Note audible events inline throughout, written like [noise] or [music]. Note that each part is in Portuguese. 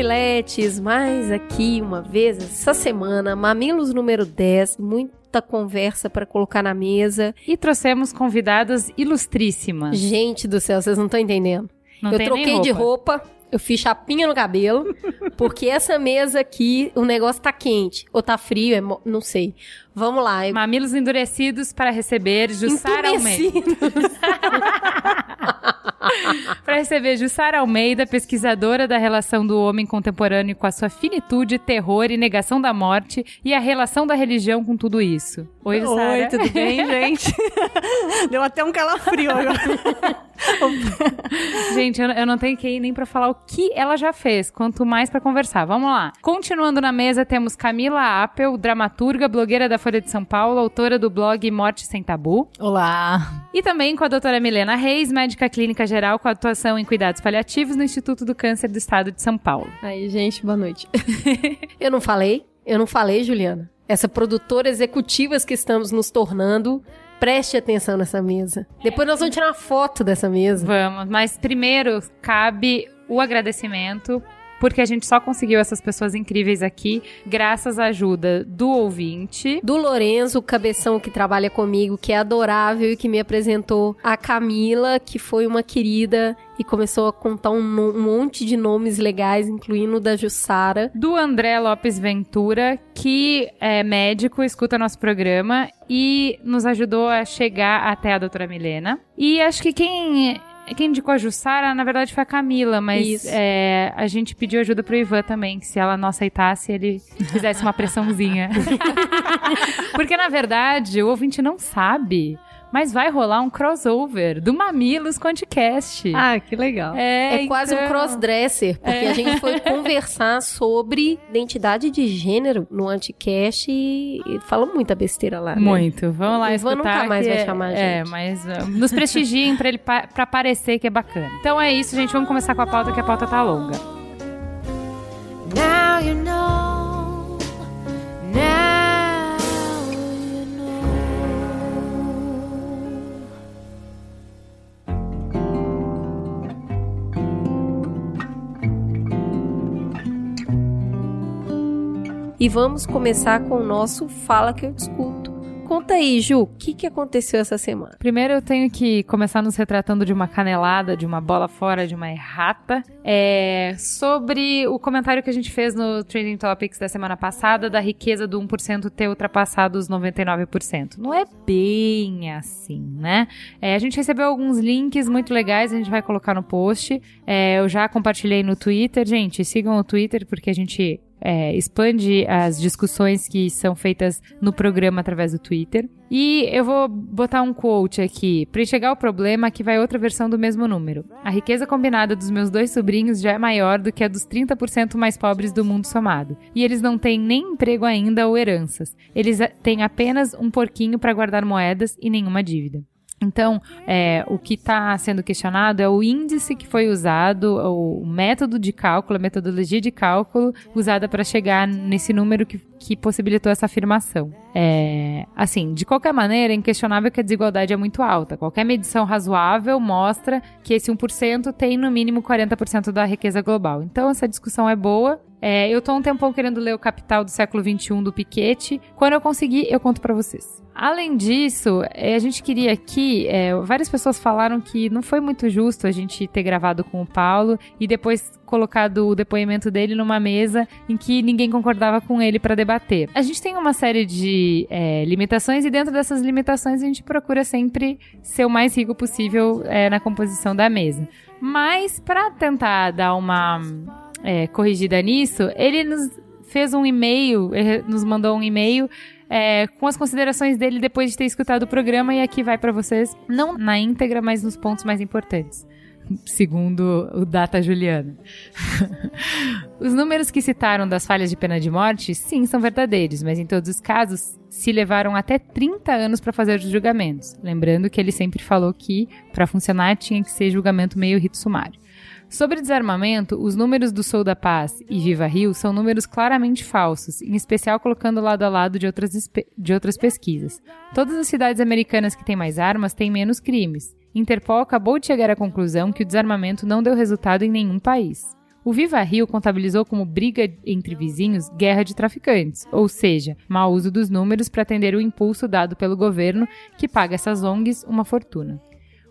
mamiletes, mais aqui uma vez essa semana, Mamilos número 10, muita conversa para colocar na mesa. E trouxemos convidadas ilustríssimas. Gente do céu, vocês não estão entendendo. Não eu troquei de roupa. roupa, eu fiz chapinha no cabelo, [laughs] porque essa mesa aqui, o negócio tá quente. Ou tá frio, é não sei. Vamos lá. Mamilos endurecidos para receber Jussara Almeida. [laughs] Para receber Jussara Almeida, pesquisadora da relação do homem contemporâneo com a sua finitude, terror e negação da morte e a relação da religião com tudo isso. Oi, Jussara. Oi, tudo bem, [laughs] gente? Deu até um calafrio agora. [laughs] Gente, eu, eu não tenho que ir nem pra falar o que ela já fez, quanto mais pra conversar. Vamos lá. Continuando na mesa, temos Camila Appel, dramaturga, blogueira da Folha de São Paulo, autora do blog Morte Sem Tabu. Olá. E também com a doutora Milena Reis, médica clínica geral com atuação em cuidados paliativos no Instituto do Câncer do Estado de São Paulo. Aí, gente, boa noite. [laughs] Eu não falei, eu não falei, Juliana. Essa produtora executivas que estamos nos tornando, preste atenção nessa mesa. Depois nós vamos tirar uma foto dessa mesa. Vamos, mas primeiro cabe o agradecimento. Porque a gente só conseguiu essas pessoas incríveis aqui graças à ajuda do ouvinte, Do Lorenzo, o cabeção que trabalha comigo, que é adorável e que me apresentou a Camila, que foi uma querida e começou a contar um, um monte de nomes legais, incluindo o da Jussara. do André Lopes Ventura, que é médico, escuta nosso programa e nos ajudou a chegar até a doutora Milena. E acho que quem. Quem indicou a Jussara, na verdade, foi a Camila, mas é, a gente pediu ajuda pro Ivan também, que se ela não aceitasse, ele fizesse uma pressãozinha. [laughs] Porque, na verdade, o ouvinte não sabe, mas vai rolar um crossover do Mamilos com o Anticast. Ah, que legal. É, quase um então- crossdresser, porque a gente foi [laughs] conversar sobre identidade de gênero no Anticast e, e falou muita besteira lá. né? Muito. Vamos lá O Ivan escutar. nunca mais que vai é- chamar a É, gente. mas uh, nos prestigiem pra ele pa pra parecer que é bacana. Então é isso, gente. Vamos começar com a pauta, que a pauta tá longa. Now you know. Now E vamos começar com o nosso Fala Que Eu Discuto. Conta aí, Ju, o que, que aconteceu essa semana? Primeiro eu tenho que começar nos retratando de uma canelada, de uma bola fora, de uma errata. É, sobre o comentário que a gente fez no Trending Topics da semana passada, da riqueza do 1% ter ultrapassado os 99%. Não é bem assim, né? É, a gente recebeu alguns links muito legais, a gente vai colocar no post. É, eu já compartilhei no Twitter. Gente, sigam o Twitter porque a gente é, expande as discussões que são feitas no programa através do Twitter. E eu vou botar um quote aqui. Para enxergar o problema, aqui vai outra versão do mesmo número. A riqueza combinada dos meus dois sobrinhos já é maior do que a dos 30% mais pobres do mundo somado. E eles não têm nem emprego ainda ou heranças. Eles têm apenas um porquinho para guardar moedas e nenhuma dívida. Então, é, o que está sendo questionado é o índice que foi usado, o método de cálculo, a metodologia de cálculo usada para chegar nesse número que, que possibilitou essa afirmação. É, assim, de qualquer maneira, é inquestionável que a desigualdade é muito alta. Qualquer medição razoável mostra que esse 1% tem no mínimo 40% da riqueza global. Então, essa discussão é boa. É, eu tô um tempão querendo ler o Capital do século XXI do Piketty. Quando eu conseguir, eu conto para vocês. Além disso, é, a gente queria aqui. é, várias pessoas falaram que não foi muito justo a gente ter gravado com o Paulo e depois colocado o depoimento dele numa mesa em que ninguém concordava com ele para debater. A gente tem uma série de é, limitações e dentro dessas limitações a gente procura sempre ser o mais rico possível é, na composição da mesa. Mas para tentar dar uma é, corrigida nisso, ele nos fez um e-mail, nos mandou um e-mail é, com as considerações dele depois de ter escutado o programa e aqui vai para vocês, não na íntegra, mas nos pontos mais importantes. Segundo o Data Juliana. [laughs] os números que citaram das falhas de pena de morte, sim, são verdadeiros, mas em todos os casos se levaram até 30 anos para fazer os julgamentos. Lembrando que ele sempre falou que, para funcionar, tinha que ser julgamento meio rito sumário. Sobre desarmamento, os números do Sou da Paz e Viva Rio são números claramente falsos, em especial colocando lado a lado de outras, de outras pesquisas. Todas as cidades americanas que têm mais armas têm menos crimes. Interpol acabou de chegar à conclusão que o desarmamento não deu resultado em nenhum país. O Viva Rio contabilizou como briga entre vizinhos guerra de traficantes, ou seja, mau uso dos números para atender o impulso dado pelo governo, que paga essas ONGs uma fortuna.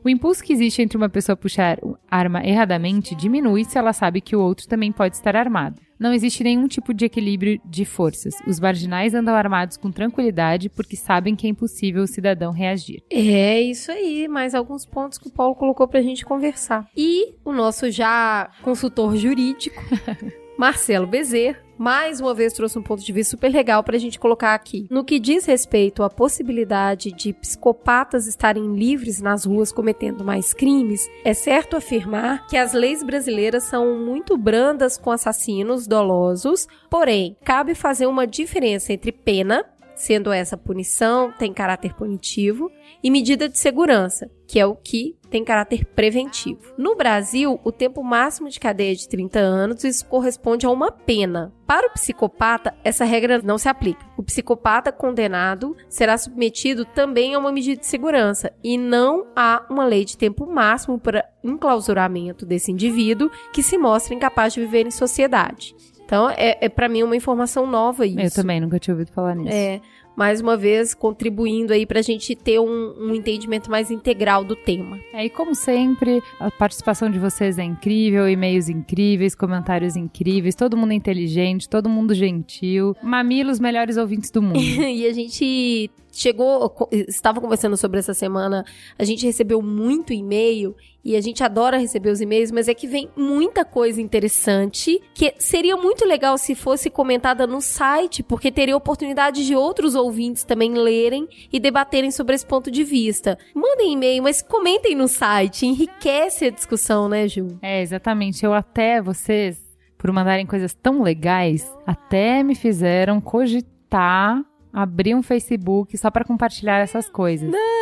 O impulso que existe entre uma pessoa puxar arma erradamente diminui se ela sabe que o outro também pode estar armado. Não existe nenhum tipo de equilíbrio de forças. Os marginais andam armados com tranquilidade porque sabem que é impossível o cidadão reagir. É isso aí, mais alguns pontos que o Paulo colocou pra gente conversar. E o nosso já consultor jurídico, [laughs] Marcelo Bezerra, mais uma vez trouxe um ponto de vista super legal pra gente colocar aqui. No que diz respeito à possibilidade de psicopatas estarem livres nas ruas cometendo mais crimes, é certo afirmar que as leis brasileiras são muito brandas com assassinos dolosos, porém, cabe fazer uma diferença entre pena, sendo essa punição tem caráter punitivo, e medida de segurança, que é o que tem caráter preventivo. No Brasil, o tempo máximo de cadeia é de 30 anos, isso corresponde a uma pena. Para o psicopata, essa regra não se aplica. O psicopata condenado será submetido também a uma medida de segurança e não há uma lei de tempo máximo para enclausuramento desse indivíduo que se mostra incapaz de viver em sociedade. Então, é, é para mim uma informação nova isso. Eu também nunca tinha ouvido falar nisso. É, mais uma vez contribuindo aí pra gente ter um, um entendimento mais integral do tema. É, e como sempre, a participação de vocês é incrível, e-mails incríveis, comentários incríveis, todo mundo inteligente, todo mundo gentil. Mamilos, melhores ouvintes do mundo. [laughs] e a gente chegou, estava conversando sobre essa semana, a gente recebeu muito e-mail e a gente adora receber os e-mails, mas é que vem muita coisa interessante que seria muito legal se fosse comentada no site, porque teria oportunidade de outros ouvintes também lerem e debaterem sobre esse ponto de vista. Mandem e-mail, mas comentem no site, enriquece a discussão, né, Ju? É, exatamente. Eu até, vocês, por mandarem coisas tão legais, até me fizeram cogitar abrir um Facebook só pra compartilhar essas coisas. Não!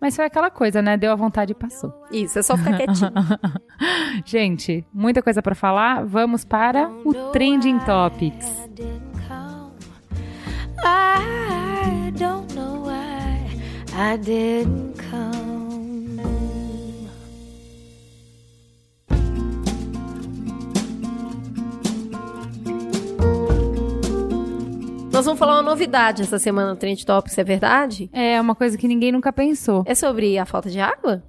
Mas foi aquela coisa, né? Deu a vontade e passou. Isso, é só ficar quietinho. [laughs] Gente, muita coisa pra falar. Vamos para o Trending Topics. I don't know why I didn't come. Nós vamos falar uma novidade essa semana no Trend Topics, é verdade? É uma coisa que ninguém nunca pensou. É sobre a falta de água?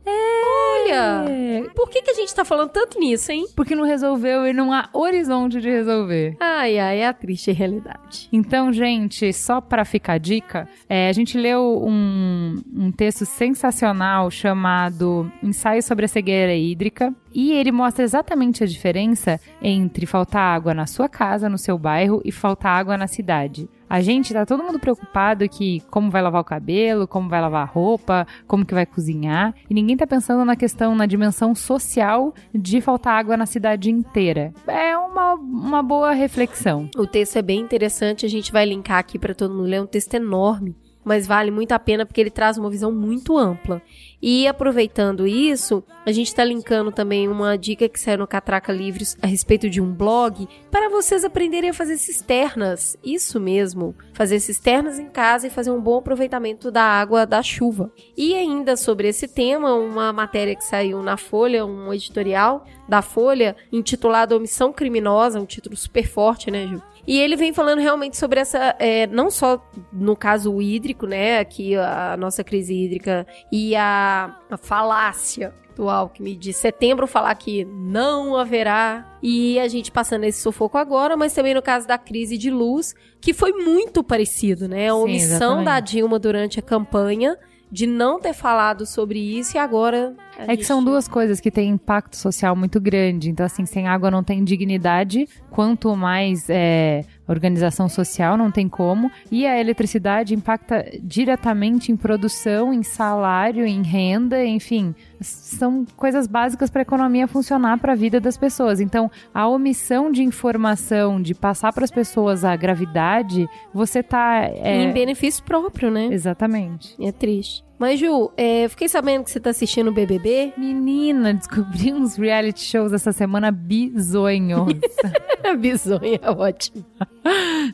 Olha! É, Por que, que a gente tá falando tanto nisso, hein? porque não resolveu e não há horizonte de resolver. Ai, ai, é a triste realidade. Então, gente, só para ficar a dica, é, a gente leu um, um texto sensacional chamado Ensaio sobre a Cegueira Hídrica. E ele mostra exatamente a diferença entre faltar água na sua casa, no seu bairro, e faltar água na cidade. A gente tá todo mundo preocupado que como vai lavar o cabelo, como vai lavar a roupa, como que vai cozinhar, e ninguém tá pensando na questão, na dimensão social de faltar água na cidade inteira. É uma, uma boa reflexão. O texto é bem interessante, a gente vai linkar aqui pra todo mundo ler, é um texto enorme, mas vale muito a pena porque ele traz uma visão muito ampla. E aproveitando isso, a gente está linkando também uma dica que saiu no Catraca Livres a respeito de um blog para vocês aprenderem a fazer cisternas. Isso mesmo, fazer cisternas em casa e fazer um bom aproveitamento da água da chuva. E ainda sobre esse tema, uma matéria que saiu na Folha, um editorial da Folha, intitulado Omissão Criminosa, um título super forte, né, Ju? E ele vem falando realmente sobre essa, é, não só no caso hídrico, né, aqui a nossa crise hídrica e a, a falácia do Alckmin de setembro falar que não haverá e a gente passando esse sufoco agora, mas também no caso da crise de luz, que foi muito parecido, né, a Sim, omissão da exatamente. Dilma durante a campanha de não ter falado sobre isso e agora a É que são duas coisas que têm impacto social muito grande. Então, assim, sem água não tem dignidade, quanto mais é, organização social, não tem como. E a eletricidade impacta diretamente em produção, em salário, em renda, enfim. São coisas básicas para a economia funcionar para a vida das pessoas. Então, a omissão de informação, de passar para as pessoas a gravidade, você tá. é, em benefício próprio, né? Exatamente. É triste. Mas, Ju, é, fiquei sabendo que você tá assistindo o BBB. Menina, descobri uns reality shows essa semana bizonhos. [laughs] Bizonha, é ótimo.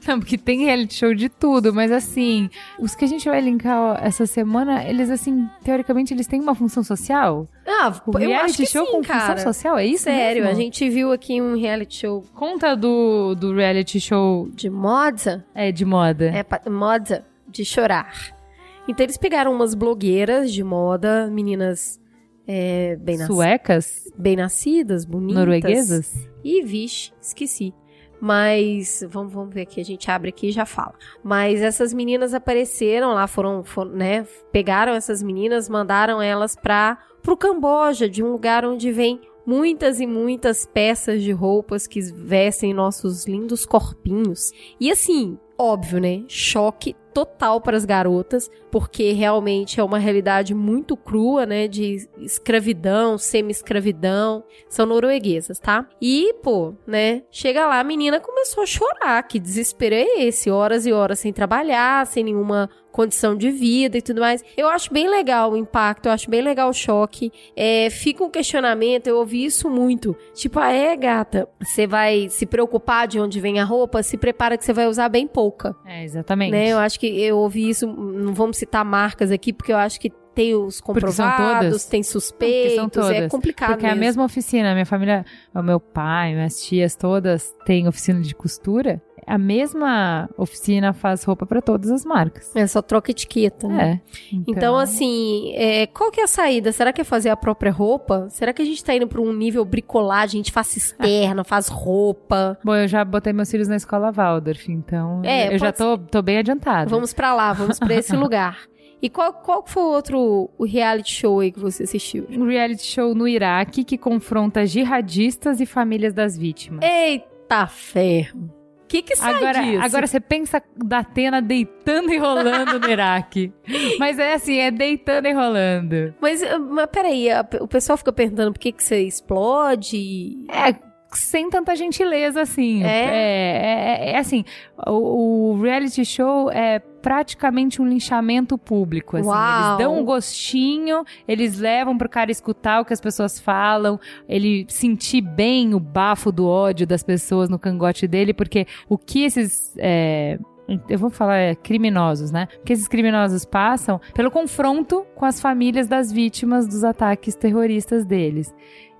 Não, porque tem reality show de tudo, mas assim, os que a gente vai linkar ó, essa semana, eles assim, teoricamente, eles têm uma função social? Ah, O eu reality acho que show sim, com cara. função social, é isso Sério, mesmo? a gente viu aqui um reality show Conta do, do reality show de moda. é, de moda. É moda de chorar. Então eles pegaram umas blogueiras de moda, meninas é, bem, nas- Suecas? bem nascidas, bonitas. Norueguesas? Ih, vixe, esqueci. Mas vamos, vamos ver aqui, a gente abre aqui e já fala. Mas essas meninas apareceram lá, foram, foram, né? Pegaram essas meninas, mandaram elas para pro Camboja, de um lugar onde vem muitas e muitas peças de roupas que vestem nossos lindos corpinhos. E assim, óbvio, né? Choque total para as garotas, porque realmente é uma realidade muito crua, né? De escravidão, semi-escravidão. São norueguesas, tá? E, pô, né? Chega lá, a menina começou a chorar. Que desespero é esse? Horas e horas sem trabalhar, sem nenhuma condição de vida e tudo mais. Eu acho bem legal o impacto, eu acho bem legal o choque. É, fica um questionamento, eu ouvi isso muito. Tipo, ah, é, gata, você vai se preocupar de onde vem a roupa? Se prepara que você vai usar bem pouca. É, exatamente. Né? Eu acho que eu ouvi isso, não vamos citar marcas aqui, porque eu acho que tem os comprovados, tem suspeitos, são todas. é complicado Porque é a mesmo. mesma oficina, minha família, o meu pai, minhas tias todas têm oficina de costura. A mesma oficina faz roupa para todas as marcas. É só troca etiqueta, né? É. Então, assim, é, qual que é a saída? Será que é fazer a própria roupa? Será que a gente tá indo pra um nível bricolagem? A gente faz cisterna, faz roupa. Bom, eu já botei meus filhos na escola Waldorf, então É, eu já tô, tô bem adiantada. Vamos pra lá, vamos pra esse [laughs] lugar. E qual, qual foi o outro o reality show aí que você assistiu? Um reality show no Iraque que confronta jihadistas e famílias das vítimas. Eita ferro. O que que sai Agora, disso? agora você pensa da Atena deitando e rolando no Iraque. [laughs] Mas é assim, é deitando e rolando. Mas, ah, mas peraí, a- o pessoal fica perguntando por que que você explode. É, sem tanta gentileza, assim. É? É, é- é assim, o, o reality show é praticamente um linchamento público, assim. Eles dão um gostinho, eles levam pro cara escutar o que as pessoas falam, ele sentir bem o bafo do ódio das pessoas no cangote dele, porque o que esses... é, eu vou falar é, criminosos, né? O que esses criminosos passam pelo confronto com as famílias das vítimas dos ataques terroristas deles.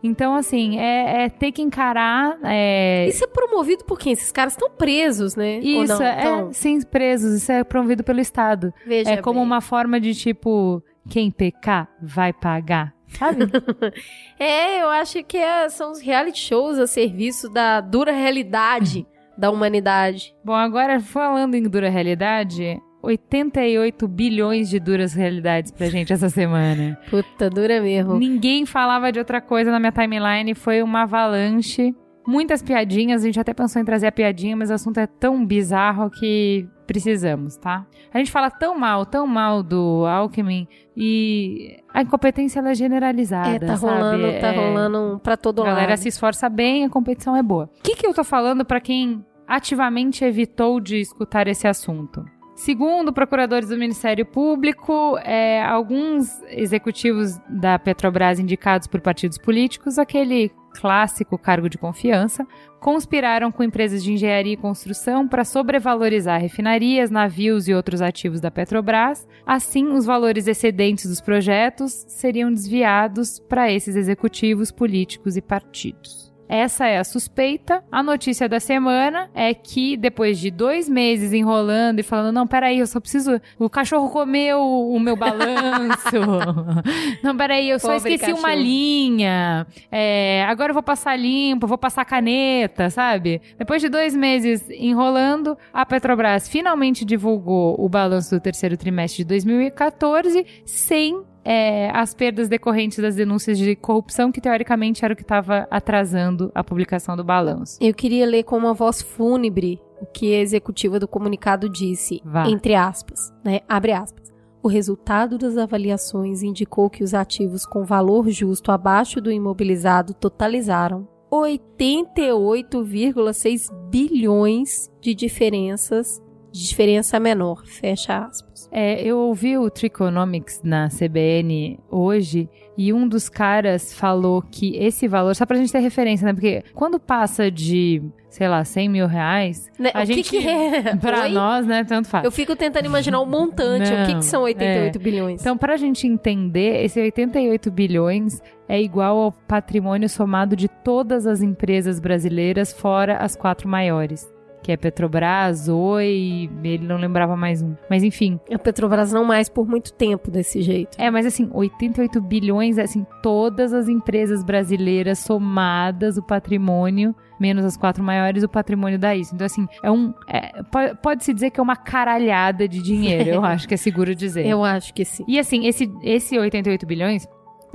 Então, assim, é, é ter que encarar. É, Isso é promovido por quem? Esses caras estão presos, né? Isso, não? é, Então, sim, presos. Isso é promovido pelo Estado. veja é como bem. uma forma de tipo, quem pecar vai pagar. Sabe? [laughs] É, eu acho que é- são os reality shows a serviço da dura realidade da humanidade. Bom, agora falando em dura realidade, 88 bilhões de duras realidades pra gente essa semana. Puta, dura mesmo. Ninguém falava de outra coisa na minha timeline, foi uma avalanche. Muitas piadinhas, a gente até pensou em trazer a piadinha, mas o assunto é tão bizarro que precisamos, tá? A gente fala tão mal, tão mal do Alckmin e a incompetência ela é generalizada, É, tá sabe? rolando, tá É, rolando pra todo A galera lado. se esforça bem, a competição é boa. O que, que eu tô falando pra quem ativamente evitou de escutar esse assunto? Segundo procuradores do Ministério Público, é, alguns executivos da Petrobras indicados por partidos políticos, aquele clássico cargo de confiança, conspiraram com empresas de engenharia e construção para sobrevalorizar refinarias, navios e outros ativos da Petrobras. Assim, os valores excedentes dos projetos seriam desviados para esses executivos políticos e partidos. Essa é a suspeita. A notícia da semana é que depois de dois meses enrolando e falando, não, peraí, eu só preciso. O cachorro comeu o meu balanço. [laughs] não, peraí, eu só Pobre esqueci uma cachorro. linha. É, agora eu vou passar limpo, vou passar caneta, sabe? Depois de dois meses enrolando, a Petrobras finalmente divulgou o balanço do terceiro trimestre de 2014 sem é, as perdas decorrentes das denúncias de corrupção, que teoricamente era o que estava atrasando a publicação do balanço. Eu queria ler com uma voz fúnebre o que a executiva do comunicado disse, Vá. entre aspas, né? Abre aspas. O resultado das avaliações indicou que os ativos com valor justo abaixo do imobilizado totalizaram 88,6 bilhões de diferenças de diferença menor. Fecha aspas. É, eu ouvi o Triconomics na CBN hoje e um dos caras falou que esse valor, só pra gente ter referência, né? Porque quando passa de, sei lá, 100 mil reais, Né, a o gente, que, que é? [laughs] pra Oi? nós, né, tanto faz. Eu fico tentando imaginar o montante. o que, Não, que são 88 é. bilhões? Então, pra gente entender, esse 88 bilhões é igual ao patrimônio somado de todas as empresas brasileiras, fora as quatro maiores. Que é Petrobras, Oi, ele não lembrava mais um. Mas enfim, A Petrobras não mais por muito tempo desse jeito. É, mas assim, 88 bilhões, assim, todas as empresas brasileiras somadas, o patrimônio, menos as quatro maiores, o patrimônio dá isso. Então, assim, é um. é, po- Pode-se dizer que é uma caralhada de dinheiro, eu [laughs] acho que é seguro dizer. Eu acho que sim. E assim, esse, esse 88 bilhões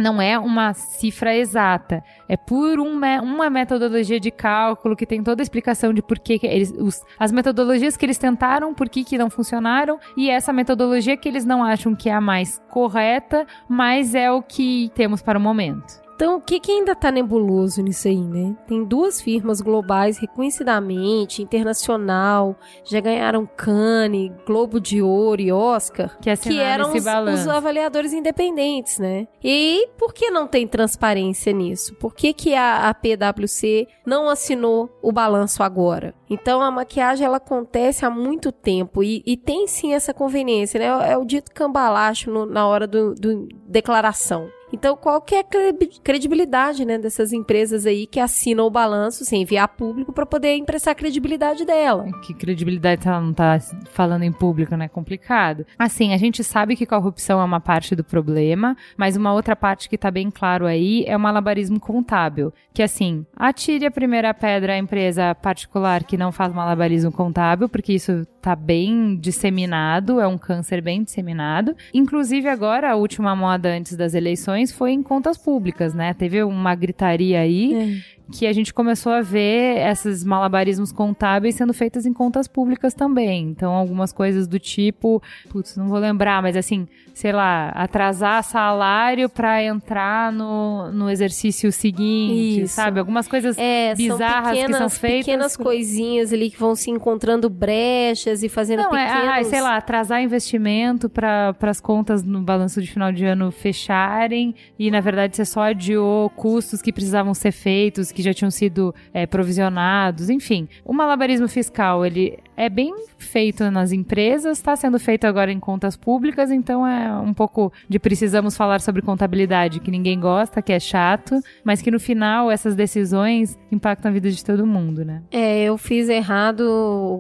não é uma cifra exata. É por um me- uma metodologia de cálculo que tem toda a explicação de por que, que eles. os- as metodologias que eles tentaram, por que, que não funcionaram, e essa metodologia que eles não acham que é a mais correta, mas é o que temos para o momento. Então, o que, que ainda tá nebuloso nisso aí, né? Tem duas firmas globais reconhecidamente, internacional, já ganharam Cannes, Globo de Ouro e Oscar, Que assinaram que eram os, os avaliadores independentes, né? E por que não tem transparência nisso? Por que, que a, a PwC não assinou o balanço agora? Então, a maquiagem, ela acontece há muito tempo e, e tem sim essa conveniência, né? É o dito cambalacho no- na hora do, do declaração. Então, qual que é a credi- credibilidade, né, dessas empresas aí que assinam o balanço sem enviar público para poder emprestar a credibilidade dela? Que credibilidade ela não tá falando em público, né? Complicado. Assim, a gente sabe que corrupção é uma parte do problema, mas uma outra parte que tá bem claro aí é o malabarismo contábil. Que assim, atire a primeira pedra à empresa particular que não faz malabarismo contábil, porque isso tá bem disseminado, é um câncer bem disseminado. Inclusive agora, a última moda antes das eleições foi em contas públicas, né? Teve uma gritaria aí que a gente começou a ver esses malabarismos contábeis sendo feitas em contas públicas também. Então, algumas coisas do tipo, putz, não vou lembrar, mas assim, sei lá, atrasar salário para entrar no, no exercício seguinte, Isso. sabe? Algumas coisas É, bizarras são que pequenas, são feitas. pequenas coisinhas ali que vão se encontrando brechas e fazendo Não, é, pequenos... ah, sei lá, atrasar investimento para as contas no balanço de final de ano fecharem e, na verdade, você só adiou custos que precisavam ser feitos, que já tinham sido é, provisionados, enfim. O malabarismo fiscal, ele é bem feito nas empresas, está sendo feito agora em contas públicas, então é um pouco de precisamos falar sobre contabilidade, que ninguém gosta, que é chato, mas que no final essas decisões impactam a vida de todo mundo, né? É, eu fiz errado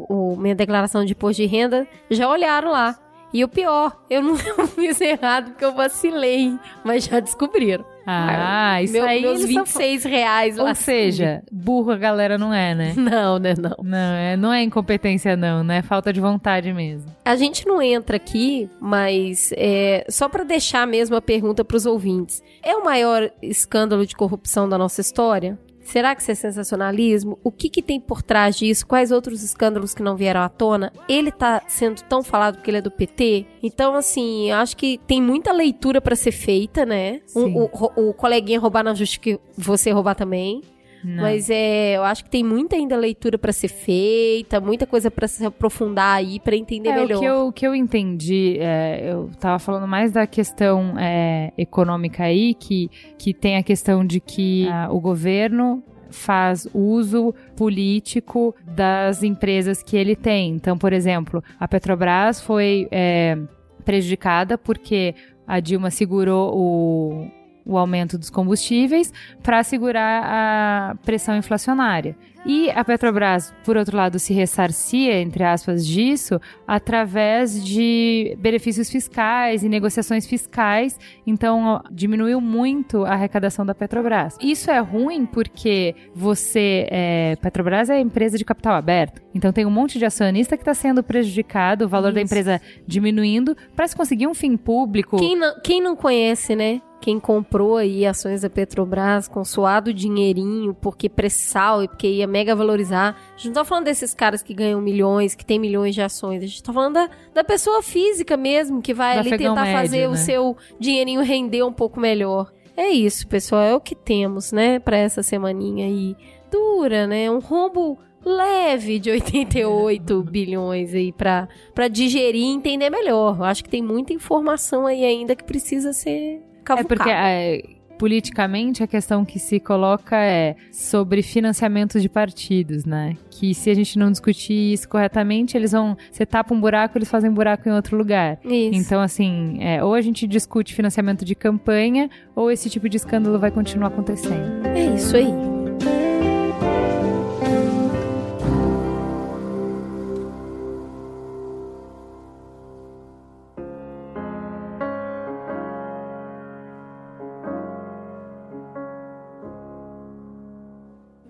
o- minha declaração de imposto de renda, já olharam lá. E o pior, eu não [laughs] fiz errado porque eu vacilei, mas já descobriram. Ah, isso Meu- aí meus eles tão 26 reais lá. Ou seja, burro a galera não é, né? [laughs] Não, né, não. Não, é, não é incompetência, não, né? É falta de vontade mesmo. A gente não entra aqui, mas é, só para deixar mesmo a pergunta para os ouvintes. É o maior escândalo de corrupção da nossa história? Será que isso é sensacionalismo? O que, que tem por trás disso? Quais outros escândalos que não vieram à tona? Ele tá sendo tão falado porque ele é do PT? Então, assim, eu acho que tem muita leitura para ser feita, né? Um- o, o, coleguinha roubar na justiça que você roubar também. Não. Mas é, eu acho que tem muita ainda leitura pra ser feita, muita coisa pra se aprofundar aí pra entender É, melhor. o que eu, o que eu entendi, é, eu tava falando mais da questão é, econômica aí, que, que tem a questão de que ah, o governo faz uso político das empresas que ele tem. Então, por exemplo, a Petrobras foi é, prejudicada porque a Dilma segurou o, o aumento dos combustíveis para segurar a pressão inflacionária. E a Petrobras, por outro lado, se ressarcia, entre aspas, disso através de benefícios fiscais e negociações fiscais. Então, diminuiu muito a arrecadação da Petrobras. Isso é ruim porque você. É, Petrobras é empresa de capital aberto. Então, tem um monte de acionista que está sendo prejudicado, o valor da Isso. empresa diminuindo, para se conseguir um fim público. Quem não, quem não conhece, né? Quem comprou aí ações da Petrobras com suado dinheirinho, porque pré-sal e porque ia mega valorizar. A gente não tá falando desses caras que ganham milhões, que tem milhões de ações. A gente tá falando da, da pessoa física mesmo, que vai Do ali tentar médio, fazer o né? seu dinheirinho render um pouco melhor. É isso, pessoal. É o que temos, né, pra essa semaninha aí. Dura, né? Um rombo leve de [laughs] 88 bilhões aí pra, pra digerir e entender melhor. Eu acho que tem muita informação aí ainda que precisa ser É cavucada. porque é, politicamente a questão que se coloca é sobre financiamento de partidos, né? Que se a gente não discutir isso corretamente, eles vão. Você tapa um buraco, eles fazem buraco em outro lugar. Isso. Então, assim, é, ou a gente discute financiamento de campanha, ou esse tipo de escândalo vai continuar acontecendo. É isso aí.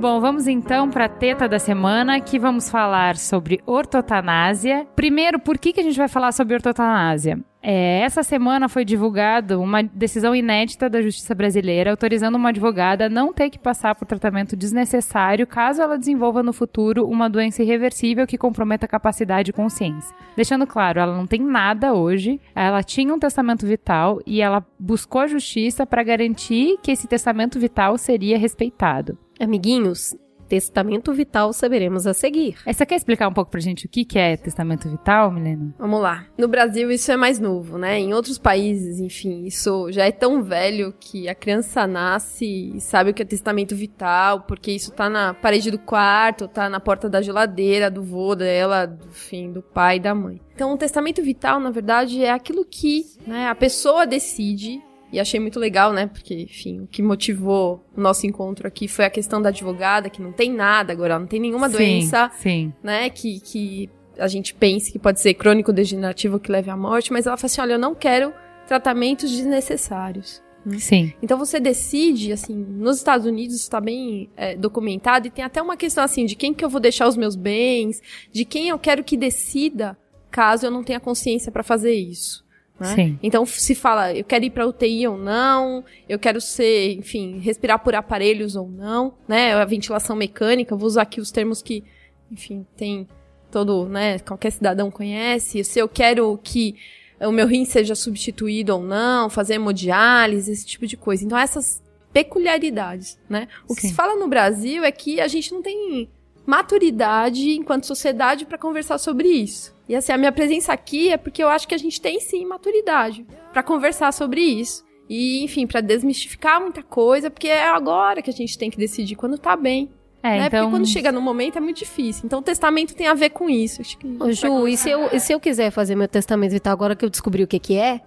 Bom, vamos então para a teta da semana, que vamos falar sobre ortotanásia. Primeiro, por que, que a gente vai falar sobre ortotanásia? É, essa semana foi divulgada uma decisão inédita da Justiça Brasileira autorizando uma advogada a não ter que passar por tratamento desnecessário caso ela desenvolva no futuro uma doença irreversível que comprometa a capacidade e consciência. Deixando claro, ela não tem nada hoje, ela tinha um testamento vital e ela buscou a justiça para garantir que esse testamento vital seria respeitado. Amiguinhos, testamento vital saberemos a seguir. É, Você quer explicar um pouco pra gente o que, que é testamento vital, Milena? Vamos lá. No Brasil isso é mais novo, né? Em outros países, enfim, isso já é tão velho que a criança nasce e sabe o que é testamento vital, porque isso tá na parede do quarto, tá na porta da geladeira, do vô dela, do fim, do pai e da mãe. Então, o testamento vital, na verdade, é aquilo que né, a pessoa decide e achei muito legal, né? Porque, enfim, o que motivou o nosso encontro aqui foi a questão da advogada, que não tem nada agora, não tem nenhuma Sim, doença Sim. né, que, que a gente pense que pode ser crônico-degenerativo que leve à morte, mas ela fala assim, olha, eu não quero tratamentos desnecessários. Sim. Então você decide, assim, nos Estados Unidos está bem é, documentado e tem até uma questão assim de quem que eu vou deixar os meus bens, de quem eu quero que decida caso eu não tenha consciência para fazer isso. Né? Então se fala, eu quero ir para UTI ou não, eu quero ser, enfim, respirar por aparelhos ou não, né? A ventilação mecânica, vou usar aqui os termos que, enfim, tem todo, né, qualquer cidadão conhece. Se eu quero que o meu rim seja substituído ou não, fazer hemodiálise, esse tipo de coisa. Então essas peculiaridades, né? O que Sim. se fala no Brasil é que a gente não tem maturidade enquanto sociedade para conversar sobre isso. E assim, a minha presença aqui é porque eu acho que a gente tem sim maturidade para conversar sobre isso. E, enfim, para desmistificar muita coisa, porque é agora que a gente tem que decidir quando tá bem. É, né? então. Porque quando chega no momento é muito difícil. Então o testamento tem a ver com isso. Acho que Ô, Ju, e se, eu, e se eu quiser fazer meu testamento vital agora que eu descobri o que que é?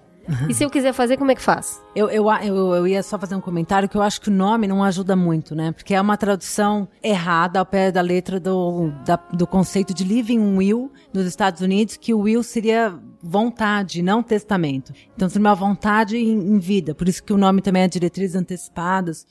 E se eu quiser fazer, como é que faz? Eu, eu, eu, eu ia só fazer um comentário que eu acho que o nome não ajuda muito, né? Porque é uma tradução errada ao pé da letra do, da- do conceito de living will nos Estados Unidos, que o will seria vontade, não testamento. Então seria uma vontade em, em vida. Por isso que o nome também é diretrizes antecipadas.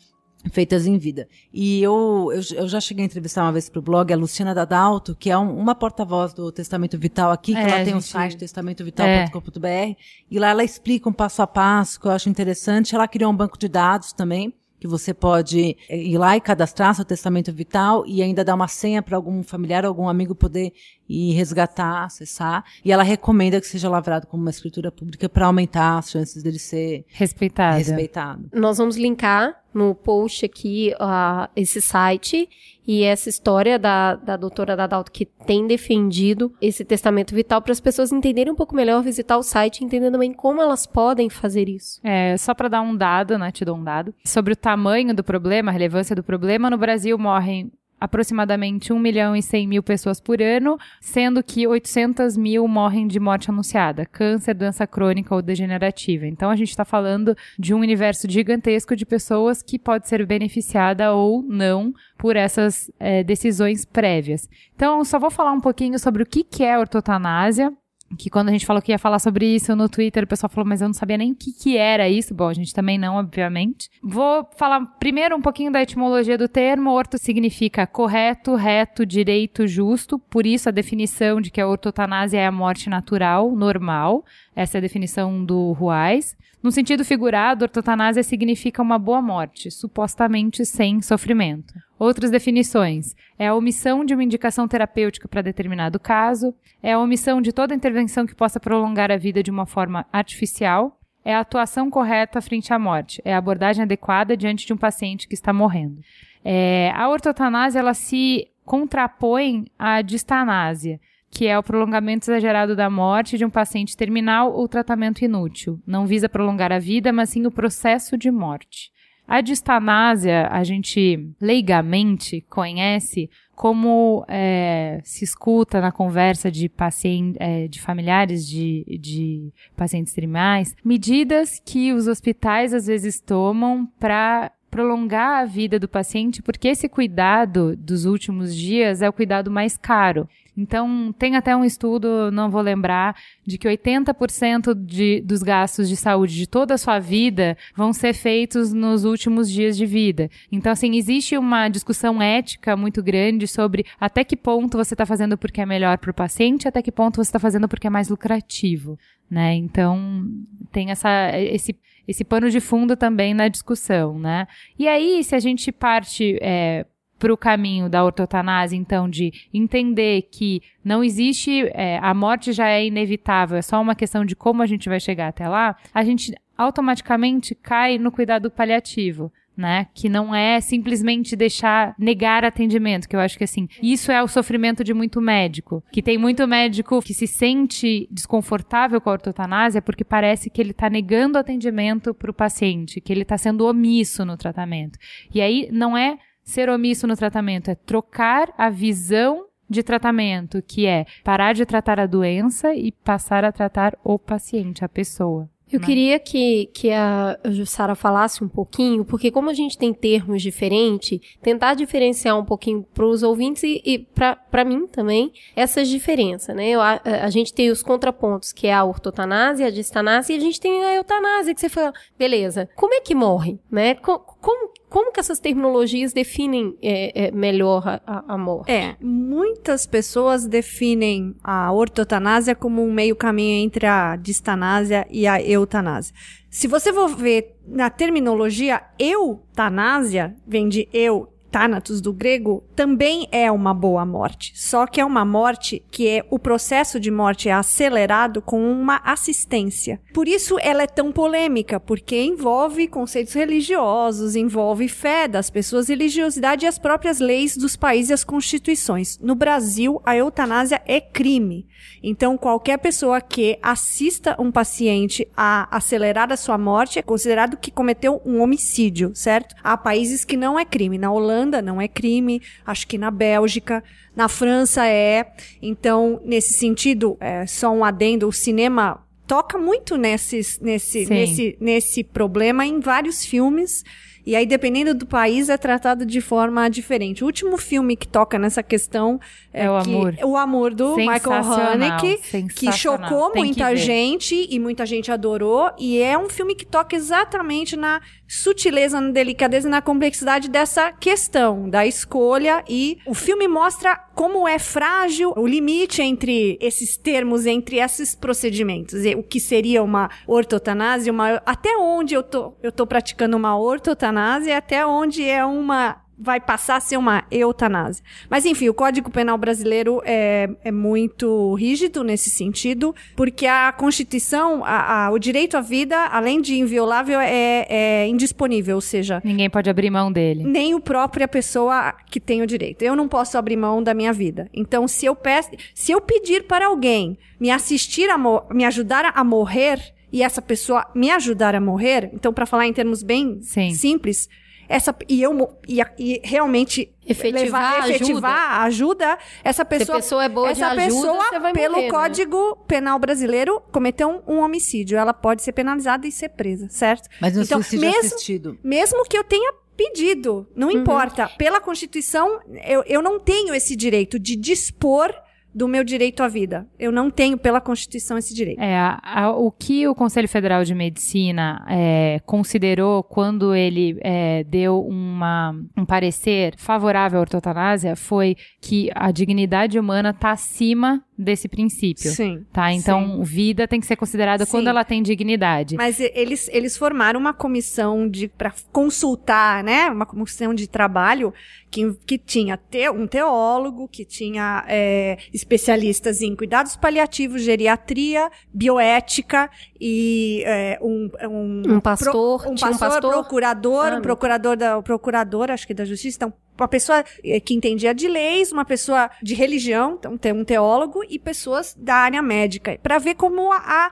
Feitas em vida. E eu, eu, eu já cheguei a entrevistar uma vez pro blog a Luciana Dadalto, que é um- uma porta-voz do Testamento Vital aqui, que É, ela tem o gente- site testamentovital.com.br, e lá ela explica um passo a passo, que eu acho interessante. Ela criou um banco de dados também, que você pode eh, ir lá e cadastrar seu testamento vital e ainda dar uma senha para algum familiar, algum amigo poder ir resgatar, acessar. E ela recomenda que seja lavrado como uma escritura pública para aumentar as chances dele ser Respeitada. respeitado. Nós vamos linkar no post aqui ah, esse site e essa história da, da doutora Dadalto que tem defendido esse testamento vital para as pessoas entenderem um pouco melhor, visitar o site e entender também como elas podem fazer isso. É, só para dar um dado, né, te dou um dado, sobre o tamanho do problema, a relevância do problema, no Brasil morrem aproximadamente 1 milhão e 100 mil pessoas por ano, sendo que 800 mil morrem de morte anunciada, câncer, doença crônica ou degenerativa. Então a gente está falando de um universo gigantesco de pessoas que pode ser beneficiada ou não por essas eh, decisões prévias. Então só vou falar um pouquinho sobre o que é ortotanásia, que quando a gente falou que ia falar sobre isso no Twitter, o pessoal falou, mas eu não sabia nem o que, que era isso. Bom, a gente também não, obviamente. Vou falar primeiro um pouquinho da etimologia do termo. Orto significa correto, reto, direito, justo. Por isso a definição de que a ortotanásia é a morte natural, normal. Essa é a definição do Ruais. No sentido figurado, ortotanásia significa uma boa morte, supostamente sem sofrimento. Outras definições: é a omissão de uma indicação terapêutica para determinado caso, é a omissão de toda intervenção que possa prolongar a vida de uma forma artificial, é a atuação correta frente à morte, é a abordagem adequada diante de um paciente que está morrendo. É, a ortotanásia ela se contrapõe a distanásia, que é o prolongamento exagerado da morte de um paciente terminal ou tratamento inútil. Não visa prolongar a vida, mas sim o processo de morte. A distanásia, a gente leigamente conhece como é, se escuta na conversa de pacientes, é, de familiares de, de pacientes terminais, medidas que os hospitais às vezes tomam para prolongar a vida do paciente, porque esse cuidado dos últimos dias é o cuidado mais caro. Então, tem até um estudo, não vou lembrar, de que 80% de, dos gastos de saúde de toda a sua vida vão ser feitos nos últimos dias de vida. Então, assim, existe uma discussão ética muito grande sobre até que ponto você está fazendo porque é melhor para o paciente, até que ponto você está fazendo porque é mais lucrativo. Né? Então, tem essa, esse, esse pano de fundo também na discussão, né? E aí, se a gente parte é, para o caminho da ortotanase, então, de entender que não existe, é, a morte já é inevitável, é só uma questão de como a gente vai chegar até lá, a gente automaticamente cai no cuidado paliativo. Né? Que não é simplesmente deixar negar atendimento, que eu acho que assim, isso é o sofrimento de muito médico. Que tem muito médico que se sente desconfortável com a ortotanásia porque parece que ele está negando atendimento para o paciente, que ele está sendo omisso no tratamento. E aí não é Ser omisso no tratamento é trocar a visão de tratamento, que é parar de tratar a doença e passar a tratar o paciente, a pessoa. Eu né? queria que, que a Jussara falasse um pouquinho, porque como a gente tem termos diferentes, tentar diferenciar um pouquinho para os ouvintes e, e para mim também, essas diferenças, né? Eu, a, a, gente tem os contrapontos, que é a ortotanásia, a distanásia, e a gente tem a eutanásia, que você fala, beleza, como é que morre, né? Como, como, como que essas terminologias definem é, é, melhor a, a, morte? É, muitas pessoas definem a ortotanásia como um meio caminho entre a distanásia e a eutanásia. Se você for ver na terminologia, eutanásia vem de eu Thanatos do grego também é uma boa morte, só que é uma morte que é o processo de morte é acelerado com uma assistência. Por isso ela é tão polêmica, porque envolve conceitos religiosos, envolve fé das pessoas, religiosidade e as próprias leis dos países e as constituições. No Brasil, a eutanásia é crime. Então, qualquer pessoa que assista um paciente a acelerar a sua morte é considerado que cometeu um homicídio, certo? Há países que não é crime. Na Holanda não é crime, acho que na Bélgica, na França é. Então, nesse sentido, é só um adendo, o cinema toca muito nesses, nesse, nesse, nesse problema em vários filmes. E aí, dependendo do país, é tratado de forma diferente. O último filme que toca nessa questão é, é o Amor. O Amor do Michael Haneke, que chocou Tem muita que gente e muita gente adorou. E é um filme que toca exatamente na sutileza, na delicadeza e na complexidade dessa questão da escolha. E o filme mostra como é frágil o limite entre esses termos, entre esses procedimentos. O que seria uma ortotanásia, uma, até onde eu tô, eu tô praticando uma ortotanásia até onde é uma vai passar a ser uma eutanásia. Mas enfim, o Código Penal brasileiro é, é muito rígido nesse sentido, porque a Constituição, a, a, o direito à vida, além de inviolável, é, é, indisponível, ou seja... Ninguém pode abrir mão dele. Nem o própria pessoa que tem o direito. Eu não posso abrir mão da minha vida. Então, se eu, peço, se eu pedir para alguém me assistir, a me ajudar a morrer, e essa pessoa me ajudar a morrer, então, para falar em termos bem Sim. simples essa e eu e, e realmente efetivar, levar, efetivar ajuda. ajuda essa pessoa, Se a pessoa é boa essa de pessoa ajuda, pelo morrer, né? Código né? Penal brasileiro cometeu um, um, homicídio, ela pode ser penalizada e ser presa, certo? Mas no então, suicídio mesmo, assistido. Mesmo que eu tenha pedido, não uhum. importa. Pela Constituição, eu, eu não tenho esse direito de dispor do meu direito à vida. Eu não tenho, pela Constituição, esse direito. É, a, a, o que o Conselho Federal de Medicina é, considerou quando ele é, deu uma, um parecer favorável à ortotanásia foi que a dignidade humana está acima desse princípio. Sim. Tá? Então, sim. vida tem que ser considerada sim. quando ela tem dignidade. Mas eles, eles formaram uma comissão de para consultar, né? Uma comissão de trabalho que, que tinha te, um teólogo, que tinha é, especialistas em cuidados paliativos, geriatria, bioética e é, um, um, um pastor, pro, um, pastor um pastor procurador, ah, um procurador da procurador, acho que da justiça, então uma pessoa eh, que entendia de leis, uma pessoa de religião, então tem um teólogo e pessoas da área médica, para ver como a, a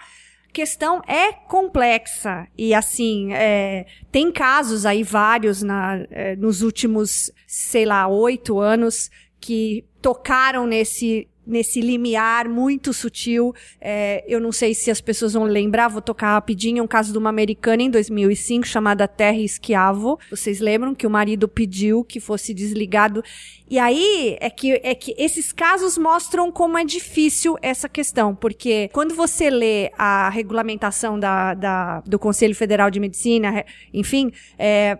questão é complexa. E assim é, tem casos aí vários na, é, nos últimos sei lá oito anos que tocaram nesse nesse limiar muito sutil. É, eu não sei se as pessoas vão lembrar, vou tocar rapidinho, um caso de uma americana em 2005 chamada Terra Esquiavo. Vocês lembram que o marido pediu que fosse desligado? E aí é que, é que esses casos mostram como é difícil essa questão, porque quando você lê a regulamentação da, da do Conselho Federal de Medicina, enfim, é,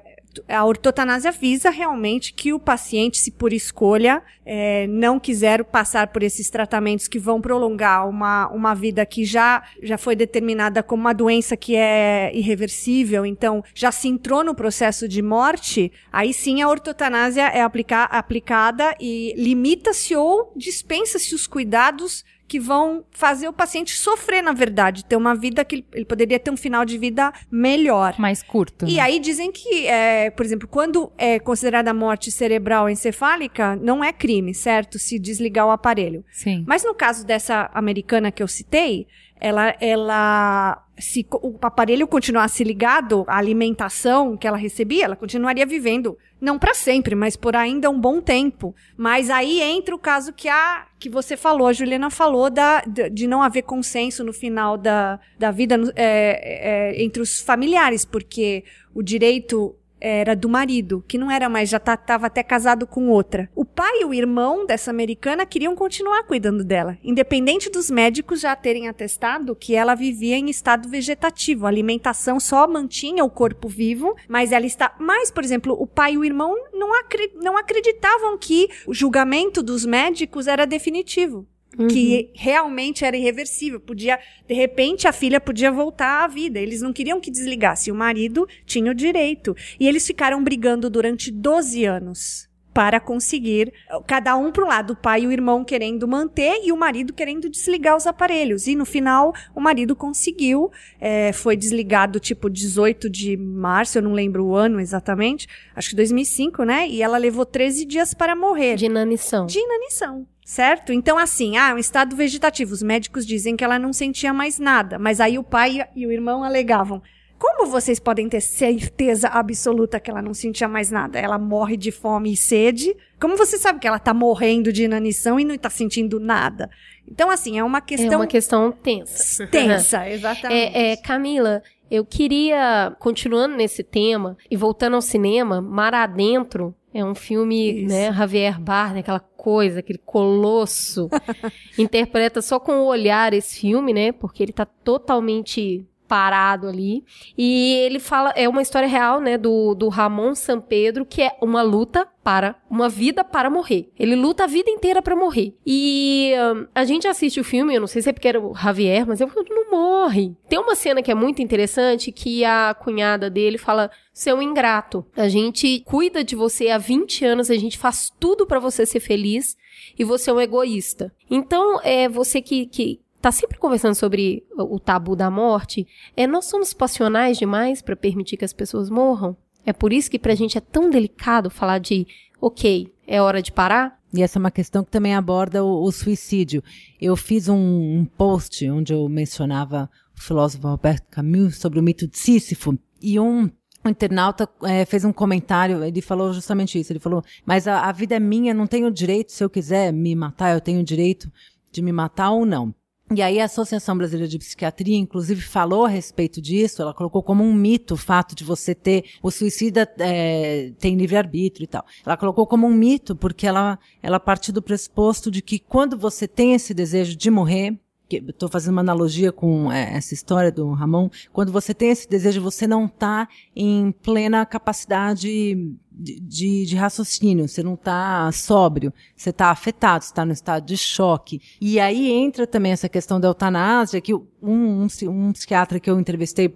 a ortotanásia visa realmente que o paciente, se por escolha, é, não quiser passar por esses tratamentos que vão prolongar uma, uma vida que já, já foi determinada como uma doença que é irreversível, então já se entrou no processo de morte, aí sim a ortotanásia é aplica aplicada e limita-se ou dispensa-se os cuidados que vão fazer o paciente sofrer, na verdade, ter uma vida que ele, poderia ter um final de vida melhor. Mais curto. E né? aí dizem que, é, por exemplo, quando é considerada morte cerebral encefálica, não é crime, certo? Se desligar o aparelho. Sim. Mas no caso dessa americana que eu citei, ela, ela se o aparelho continuasse ligado, a alimentação que ela recebia, ela continuaria vivendo, não para sempre, mas por ainda um bom tempo. Mas aí entra o caso que a que você falou, a Juliana falou da, de, de não haver consenso no final da, da vida é, é, entre os familiares, porque o direito era do marido, que não era mais, já estava tá, até casado com outra. O pai e o irmão dessa americana queriam continuar cuidando dela, independente dos médicos já terem atestado que ela vivia em estado vegetativo. A alimentação só mantinha o corpo vivo, mas ela está. Mas, por exemplo, o pai e o irmão não, acri... não acreditavam que o julgamento dos médicos era definitivo. Uhum. que realmente era irreversível. Podia, de repente, a filha podia voltar à vida. Eles não queriam que desligasse. O marido tinha o direito. E eles ficaram brigando durante 12 anos para conseguir, cada um para um lado, o pai e o irmão querendo manter e o marido querendo desligar os aparelhos. E no final, o marido conseguiu, é, foi desligado tipo 18 de março, eu não lembro o ano exatamente, acho que 2005, né? E ela levou 13 dias para morrer. De inanição. De inanição. Certo? Então, assim, ah, um estado vegetativo. Os médicos dizem que ela não sentia mais nada, mas aí o pai e o irmão alegavam. Como vocês podem ter certeza absoluta que ela não sentia mais nada? Ela morre de fome e sede. Como você sabe que ela tá morrendo de inanição e não tá sentindo nada? Então, assim, é uma questão. É uma questão tensa. Tensa, exatamente. [laughs] É, é, Camila, eu queria, continuando nesse tema e voltando ao cinema, Mar Adentro é um filme, Isso. né, Javier Bardem, aquela coisa, aquele colosso, [laughs] interpreta só com o olhar esse filme, né, porque ele tá totalmente parado ali. E ele fala, é uma história real, né, do, do Ramon San Pedro, que é uma luta para, uma vida para morrer. Ele luta a vida inteira para morrer. E um, a gente assiste o filme, eu não sei se é porque era o Javier, mas eu não morre. Tem uma cena que é muito interessante que a cunhada dele fala: "Você é ingrato. A gente cuida de você há 20 anos, a gente faz tudo para você ser feliz." E você é um egoísta. Então, é você que, que, tá sempre conversando sobre o tabu da morte, é nós somos passionais demais para permitir que as pessoas morram. É por isso que pra gente é tão delicado falar de, ok, é hora de parar. E essa é uma questão que também aborda o, o suicídio. Eu fiz um, um, post onde eu mencionava o filósofo Alberto Camus sobre o mito de Sísifo e um um internauta é, fez um comentário, ele falou justamente isso. Ele falou: Mas a, a vida é minha, não tenho direito, se eu quiser me matar, eu tenho direito de me matar ou não. E aí a Associação Brasileira de Psiquiatria, inclusive, falou a respeito disso. Ela colocou como um mito o fato de você ter o suicida é, tem livre arbítrio e tal. Ela colocou como um mito porque ela ela partiu do pressuposto de que quando você tem esse desejo de morrer estou fazendo uma analogia com é, essa história do Ramon, quando você tem esse desejo, você não está em plena capacidade de, de, de, raciocínio, você não está sóbrio, você está afetado, está no estado de choque. E aí entra também essa questão da eutanásia, que um, um, um psiquiatra que eu entrevistei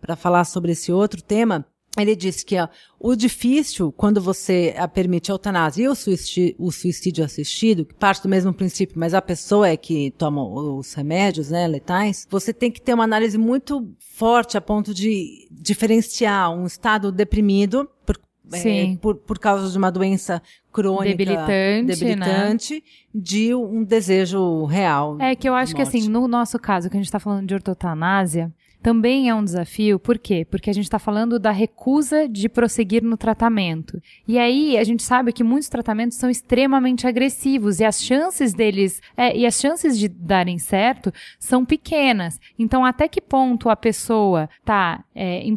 para falar sobre esse outro tema, ele disse que ó, o difícil, quando você a permite a eutanásia e o suicídio, o suicídio assistido, que parte do mesmo princípio, mas a pessoa é que toma os remédios, né, letais, você tem que ter uma análise muito forte a ponto de diferenciar um estado deprimido, por, é, por, por causa de uma doença crônica Debilitante, né? debilitante, de um desejo real. É que eu acho que assim, no nosso caso, que a gente está falando de ortotanásia, também é um desafio, por quê? Porque a gente está falando da recusa de prosseguir no tratamento. E aí a gente sabe que muitos tratamentos são extremamente agressivos e as chances deles, é, e as chances de darem certo são pequenas. Então, até que ponto a pessoa está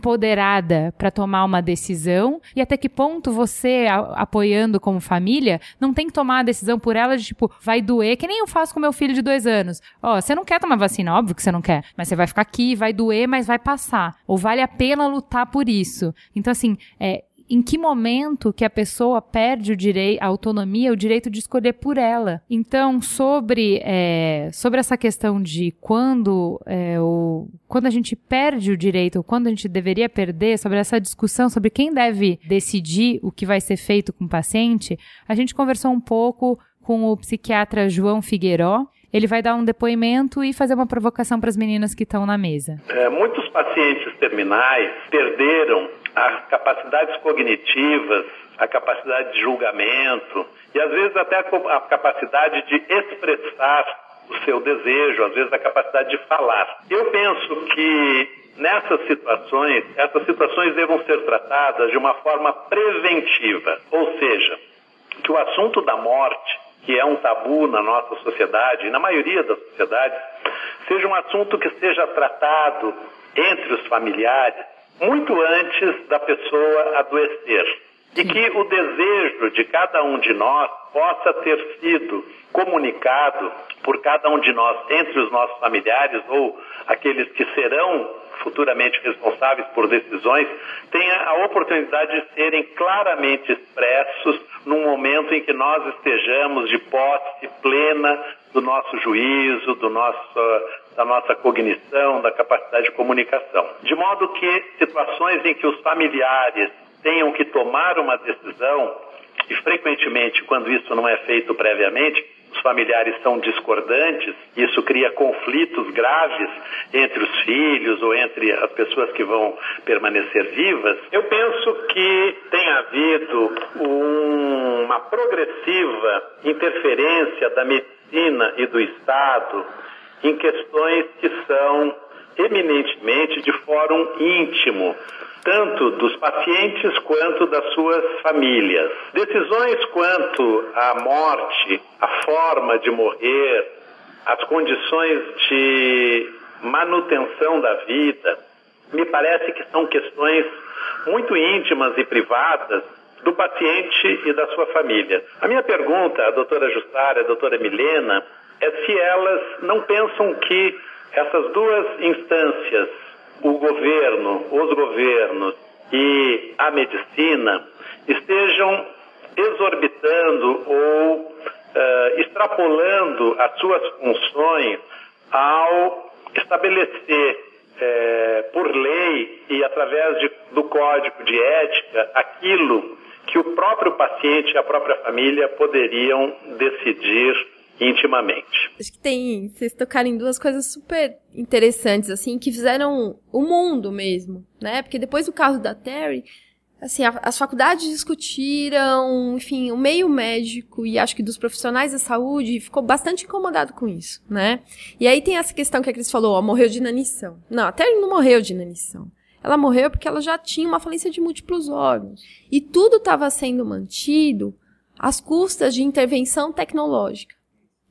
empoderada para tomar uma decisão e até que ponto você, a- apoiando como família, não tem que tomar a decisão por ela de tipo, vai doer, que nem eu faço com meu filho de dois anos. Ó, você não quer tomar vacina, óbvio que você não quer, mas você vai ficar aqui, vai doer, mas vai passar. Ou vale a pena lutar por isso. Então, assim, é, em que momento que a pessoa perde o direito, a autonomia, o direito de escolher por ela. Então, sobre, é, sobre essa questão de quando, é, o, quando a gente perde o direito, ou quando a gente deveria perder, sobre essa discussão sobre quem deve decidir o que vai ser feito com o paciente, a gente conversou um pouco com o psiquiatra João Figueiró. Ele vai dar um depoimento e fazer uma provocação para as meninas que estão na mesa. É, muitos pacientes terminais perderam as capacidades cognitivas, a capacidade de julgamento e às vezes até a, capacidade de expressar o seu desejo, às vezes a capacidade de falar. Eu penso que nessas situações, essas situações devam ser tratadas de uma forma preventiva, ou seja, que o assunto da morte, que é um tabu na nossa sociedade e na maioria das sociedades, seja um assunto que seja tratado entre os familiares muito antes da pessoa adoecer. E que o desejo de cada um de nós possa ter sido comunicado por cada um de nós entre os nossos familiares ou aqueles que serão futuramente responsáveis por decisões, tenha a oportunidade de serem claramente expressos num momento em que nós estejamos de posse plena do nosso juízo, do nosso, da nossa cognição, da capacidade de comunicação. De modo que situações em que os familiares tenham que tomar uma decisão, e frequentemente, quando isso não é feito previamente, os familiares são discordantes, isso cria conflitos graves entre os filhos ou entre as pessoas que vão permanecer vivas. Eu penso que tem havido um- uma progressiva interferência da medicina e do Estado em questões que são eminentemente de fórum íntimo, tanto dos pacientes quanto das suas famílias. Decisões quanto à morte, a forma de morrer, as condições de manutenção da vida, me parece que são questões muito íntimas e privadas do paciente e da sua família. A minha pergunta à doutora Jussara e à doutora Milena é se elas não pensam que essas duas instâncias, o governo, os governos e a medicina, estejam exorbitando ou eh, extrapolando as suas funções ao estabelecer eh, por lei e através de- do código de ética aquilo que o próprio paciente e a própria família poderiam decidir intimamente. Acho que tem. Vocês tocaram em duas coisas super interessantes, assim, que fizeram o mundo mesmo, né? Porque depois do caso da Terry, assim, a- as faculdades discutiram, enfim, o meio médico e acho que dos profissionais da saúde ficou bastante incomodado com isso, né? E aí tem essa questão que a Cris falou, ó, morreu de inanição. Não, a Terry não morreu de inanição. Ela morreu porque ela já tinha uma falência de múltiplos órgãos. E tudo estava sendo mantido às custas de intervenção tecnológica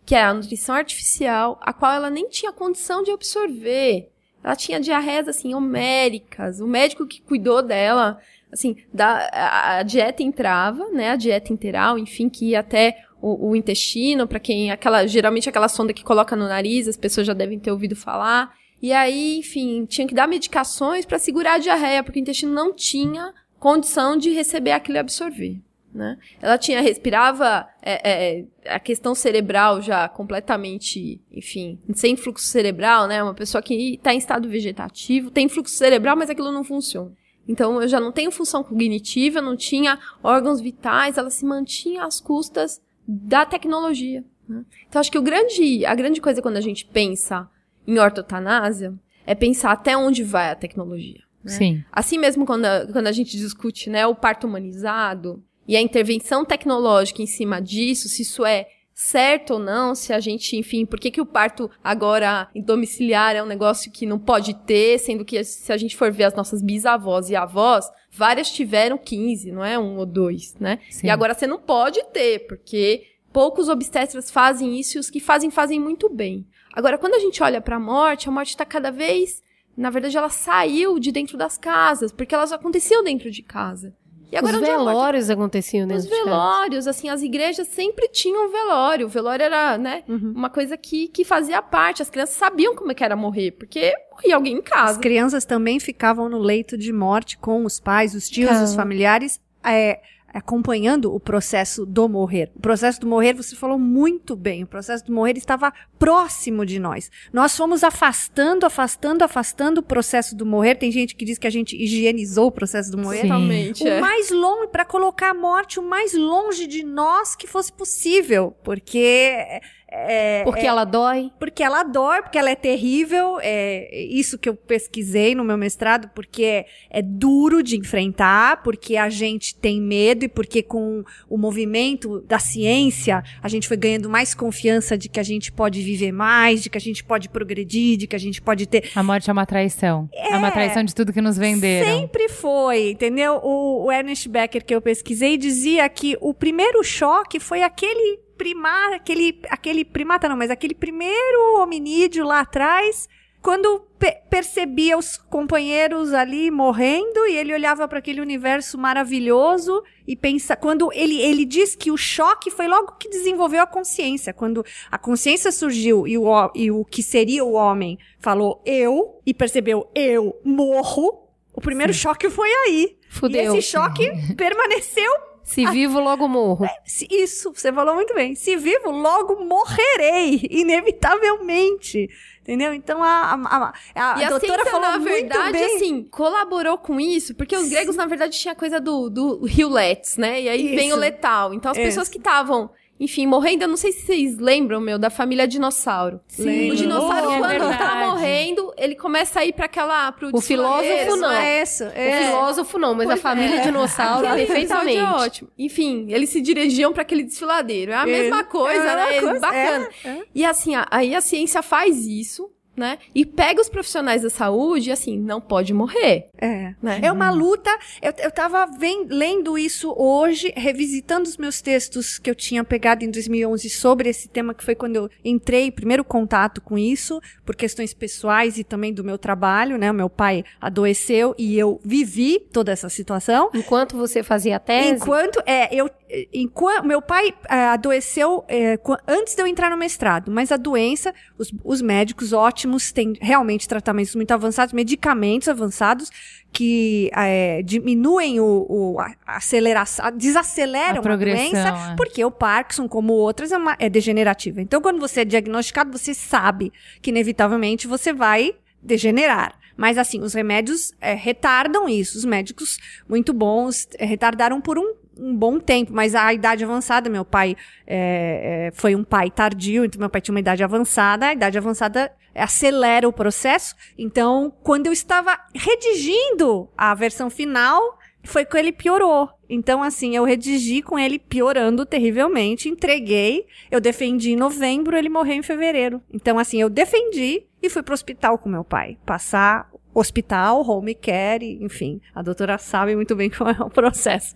que é a nutrição artificial, a qual ela nem tinha condição de absorver. Ela tinha diarreias, assim, homéricas. O médico que cuidou dela, assim, da, a, a dieta entrava, né, a dieta interal, enfim, que ia até o, o intestino, para quem, aquela, geralmente aquela sonda que coloca no nariz, as pessoas já devem ter ouvido falar. E aí, enfim, tinha que dar medicações para segurar a diarreia, porque o intestino não tinha condição de receber aquilo e absorver. Né? Ela tinha, respirava é, é, a questão cerebral já completamente, enfim, sem fluxo cerebral, né? Uma pessoa que está em estado vegetativo, tem fluxo cerebral, mas aquilo não funciona. Então, eu já não tenho função cognitiva, não tinha órgãos vitais, ela se mantinha às custas da tecnologia. né? Então, acho que o grande, a grande coisa quando a gente pensa em ortotanásia é pensar até onde vai a tecnologia. Sim. Assim mesmo quando a, quando a gente discute, né, o parto humanizado e a intervenção tecnológica em cima disso, se isso é certo ou não, se a gente, enfim, por que, que o parto agora em domiciliar é um negócio que não pode ter, sendo que se a gente for ver as nossas bisavós e avós, várias tiveram 15, não é um ou dois, né? Sim. E agora você não pode ter, porque poucos obstetras fazem isso e os que fazem, fazem muito bem. Agora, quando a gente olha para a morte, a morte está cada vez. Na verdade, ela saiu de dentro das casas, porque elas aconteciam dentro de casa. E agora Os morte velórios aconteciam os de casa. velórios, assim, as igrejas sempre tinham velório. O velório era, né, Uhum. uma coisa que, que fazia parte. As crianças sabiam como é que era morrer, porque morria alguém em As casa. crianças também ficavam no leito de morte com os pais, os tios, os familiares, é, acompanhando o processo do morrer. O processo do morrer, você falou muito bem, o processo do morrer estava próximo de nós. Nós fomos afastando, afastando, afastando o processo do morrer. Tem gente que diz que a gente higienizou o processo do morrer. Totalmente, O é. mais longe, para colocar a morte o mais longe de nós que fosse possível. Porque. É, Porque ela dói. porque ela dói, porque ela é terrível. É isso que eu pesquisei no meu mestrado, porque é, é duro de enfrentar, porque a gente tem medo e porque com o movimento da ciência a gente foi ganhando mais confiança de que a gente pode viver mais, de que a gente pode progredir, de que a gente pode ter. A morte é uma traição. É, uma traição de tudo que nos venderam. Sempre foi, entendeu? O, o Ernest Becker que eu pesquisei dizia que o primeiro choque foi aquele primar, aquele, aquele primata não, mas aquele primeiro hominídeo lá atrás, quando pe- percebia os companheiros ali morrendo e ele olhava para aquele universo maravilhoso e pensa, quando ele ele diz que o choque foi logo que desenvolveu a consciência, quando a consciência surgiu e o, e o que seria o homem falou eu e percebeu eu morro, o primeiro choque foi aí. Fudeu. E esse choque [laughs] permaneceu Se vivo, logo morro. se- Isso, você falou muito bem. Se vivo, logo morrerei, [laughs] inevitavelmente. Entendeu? Então a, a, a, a E a doutora falou na muito verdade, bem. assim, colaborou com isso, porque os gregos, na verdade, tinha a coisa do, do rio let's, né? E aí vem Isso. o letal. Então, as Isso. pessoas que estavam, enfim, morrendo, eu não sei se vocês lembram, meu, da família dinossauro. Sim. O dinossauro, Oh, é quando verdade. tá morrendo, ele começa a ir pra aquela, pro O filósofo, não. né? Isso, O é. filósofo não, mas a Pois família é. dinossauro Aquele perfeitamente. episódio é ótimo. Enfim, eles se dirigiam pra aquele desfiladeiro. É a É. mesma coisa, É a né? coisa, Bacana. é, é. E assim, a- aí a ciência faz isso, né? E pega os profissionais da saúde e assim, não pode morrer, É. né? É uma luta. Eu, eu tava ven- lendo isso hoje, revisitando os meus textos que eu tinha pegado em 2011 sobre esse tema, que foi quando eu entrei, primeiro contato com isso, por questões pessoais e também do meu trabalho, né? O meu pai adoeceu e eu vivi toda essa situação. Enquanto você fazia a tese, Enquanto, é, eu, enquanto, meu pai é, adoeceu é, antes de eu entrar no mestrado, mas a doença, os, os médicos ótimos têm realmente tratamentos muito avançados, medicamentos avançados que é, diminuem o, o a- aceleração, desaceleram A a, progressão, doença, é. porque o Parkinson, como outras, é, uma- é degenerativa. Então, quando você é diagnosticado, você sabe que inevitavelmente você vai degenerar. Mas assim, os remédios é, retardam isso. Os médicos muito bons é, retardaram por um, um bom tempo, mas a idade avançada, meu pai é, é, foi um pai tardio, então meu pai tinha uma idade avançada, a idade avançada acelera o processo. Então, quando eu estava redigindo a versão final, foi que ele piorou. Então, assim, eu redigi com ele piorando terrivelmente, entreguei, eu defendi em novembro, ele morreu em fevereiro. Então, assim, eu defendi e fui pro hospital com meu pai, passar hospital, home care, enfim, a doutora sabe muito bem [laughs] como é o processo.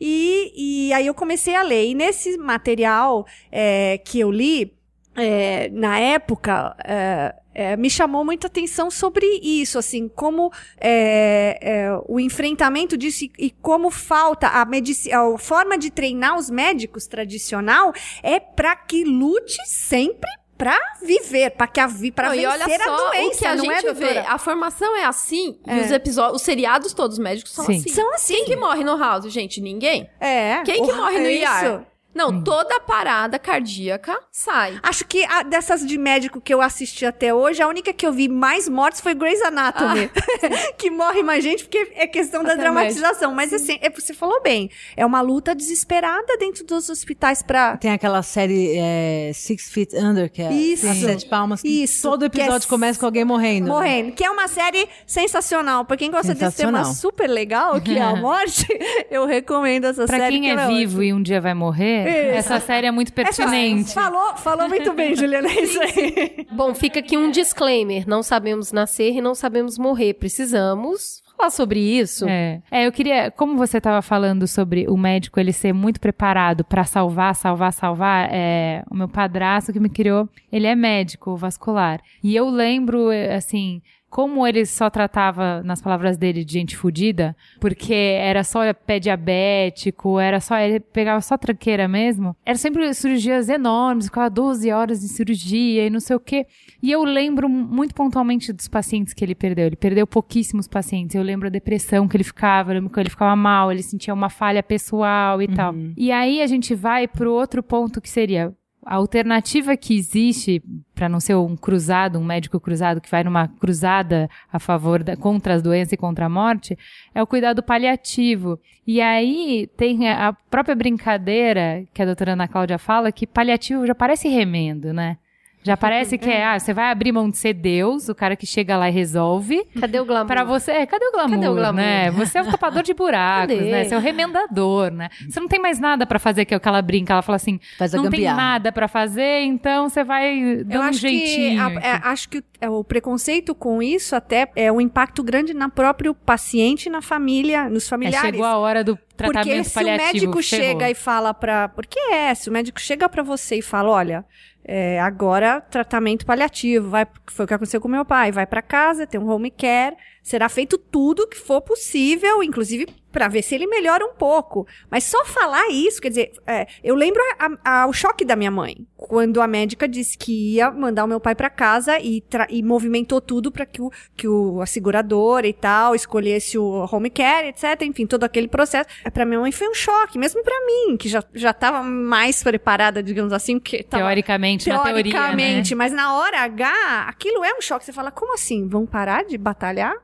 E, e aí eu comecei a ler, e nesse material é, que eu li, é, na época, é, é, me chamou muita atenção sobre isso, assim, como é, é, o enfrentamento disso e, e como falta a, a forma de treinar os médicos tradicional é para que lute sempre para viver, para que a vi, para vencer e olha a só doença, o que a não gente é, vê. A formação é assim e É. os episódios, os seriados todos médicos são Sim. assim. São assim. Quem que morre no House, gente? Ninguém. É. Quem que o- morre no é IAR? Não, toda parada cardíaca sai. Acho que a- dessas de médico que eu assisti até hoje, a única que eu vi mais mortes foi Grey's Anatomy. [laughs] que morre mais gente porque é questão da Até dramatização. Mas assim, é, você falou bem. É uma luta desesperada dentro dos hospitais pra. Tem aquela série é, Six Feet Under, que é Isso. a Sete Palmas, que Isso, todo que é episódio começa com alguém morrendo. Morrendo. Que é uma série sensacional. Pra quem gosta desse tema super legal, que é a [laughs] morte, [laughs] eu recomendo essa Pra série. quem que é ela vivo e um dia vai morrer, Essa série é muito Essa- pertinente. Falou, falou muito bem, [laughs] Juliana. É isso aí. Bom, fica aqui um disclaimer. Não sabemos nascer e não sabemos morrer. Precisamos falar sobre isso. É. É, eu queria, como você estava falando sobre o médico ele ser muito preparado pra salvar, salvar, salvar, é, o meu padrasto que me criou, ele é médico vascular. E eu lembro, assim, como ele só tratava, nas palavras dele, de gente fodida, porque era só pé diabético, era só, ele pegava só tranqueira mesmo, era sempre cirurgias enormes, ficava 12 horas de cirurgia e não sei o quê. E eu lembro muito pontualmente dos pacientes que ele perdeu. Ele perdeu pouquíssimos pacientes. Eu lembro a depressão que ele ficava, eu lembro que ele ficava mal, ele sentia uma falha pessoal e tal. E aí a gente vai pro outro ponto que seria a alternativa que existe para não ser um cruzado, um médico cruzado que vai numa cruzada a favor da, contra as doenças e contra a morte, é o cuidado paliativo. E aí tem a própria brincadeira que a doutora Ana Cláudia fala que paliativo já parece remendo, né? Já parece que é, ah, você vai abrir mão de ser Deus, o cara que chega lá e resolve. Cadê o glamour? Pra você, é, cadê o glamour, Cadê o glamour? né? Você é o tapador de buracos, Cadê? né? Você é o remendador, né? Você não tem mais nada pra fazer, que é o que ela brinca. Ela fala assim, Faz a não tem nada pra fazer, então você vai dando Eu um acho jeitinho. que, a- é, acho que o, é, o preconceito com isso até é um impacto grande na próprio paciente, na família, nos É, familiares. chegou a hora do tratamento Porque se o médico ferrou. chega e fala pra. Porque é, se o médico chega pra você e fala, olha, é, agora tratamento paliativo, vai, foi o que aconteceu com meu pai, vai pra casa, tem um home care, será feito tudo que for possível, inclusive pra ver se ele melhora um pouco. Mas só falar isso, quer dizer, é, eu lembro a- a- o choque da minha mãe, quando a médica disse que ia mandar o meu pai pra casa e, e movimentou tudo pra que o, que o a seguradora e tal escolhesse o home care, etc. Enfim, todo aquele processo. É, Pra minha mãe foi um choque, mesmo pra mim, que já, já tava mais preparada, digamos assim, porque tava, Teoricamente, na teoria, né? Teoricamente, mas na hora H, aquilo é um choque. Você fala, como assim? Vão parar de batalhar?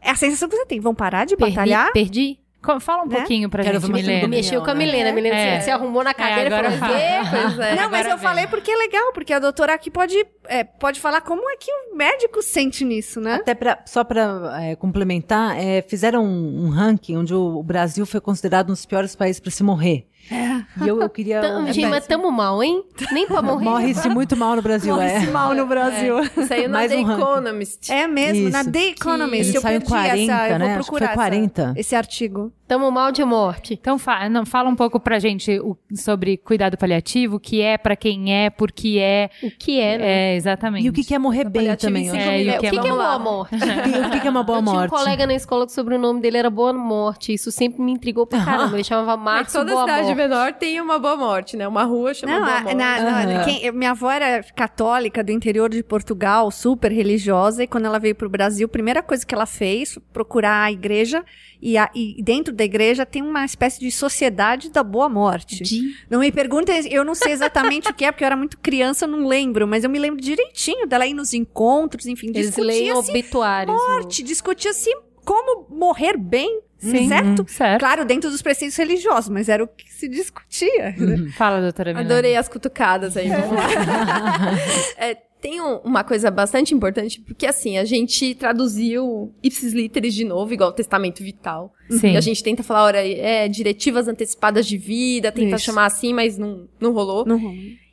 É a sensação que você tem. Vão parar de Perdi, batalhar? perdi. Fala um Né? pouquinho pra Quero gente, Milena. Mexeu com a Milena, Milena. A Milena É. se, arrumou na cadeira agora e falou, fala. "Ê, pois é." Não, mas eu falei vem. porque é legal, porque a doutora aqui pode, é, pode falar como é que o médico sente nisso, né? Até pra, só para complementar, é, fizeram um, um ranking onde o, o Brasil foi considerado um dos piores países para se morrer. E eu, eu queria. Tam- é, Gente, mas tamo mal, hein? Nem pra morrer. Morre-se muito mal no Brasil, é. mal no Brasil. Saiu na Mais The um. Economist. É mesmo, na Isso. The Economist. Ele Eu perdi 40, essa, eu vou né? Acho que foi procurar essa- 40. esse artigo. Tamo mal de morte. Então fa não, fala um pouco pra gente o- sobre cuidado paliativo, o que é, pra quem é, por que é. O que é, né? É, exatamente. E o que, que é morrer bem paliativo também? em ó. cinco É, e o É, que o que, é que é boa morte? [laughs] O que, que é uma boa eu tinha morte? um colega na escola que o sobrenome dele era Boa Morte. Isso sempre me intrigou pra [laughs] caramba. Ele chamava Márcio Boa cidade Morte. Menor tem uma boa morte, né? Uma rua chama Não, Boa a- Morte. na- na- Aham. quem- minha avó era católica do interior de Portugal, super religiosa, e quando ela veio pro Brasil, a primeira coisa que ela fez foi procurar a igreja, e, a- e dentro da igreja tem uma espécie de sociedade da boa morte. Não me perguntem, eu não sei exatamente o que é, porque eu era muito criança, eu não lembro, mas eu me lembro direitinho dela ir nos encontros, enfim, discutia-se obituários. no- morte, discutia-se como morrer bem, Sim, certo? certo. Claro, dentro dos preceitos religiosos, mas era o que se discutia. [laughs] Fala, doutora Milena. Adorei as cutucadas aí. Vamos lá. [laughs] É, tem um- uma coisa bastante importante, porque assim, a gente traduziu ipsis literis de novo, igual o testamento vital. Sim. E a gente tenta falar, olha, é, diretivas antecipadas de vida, tenta Isso. chamar assim, mas não, não rolou. Não.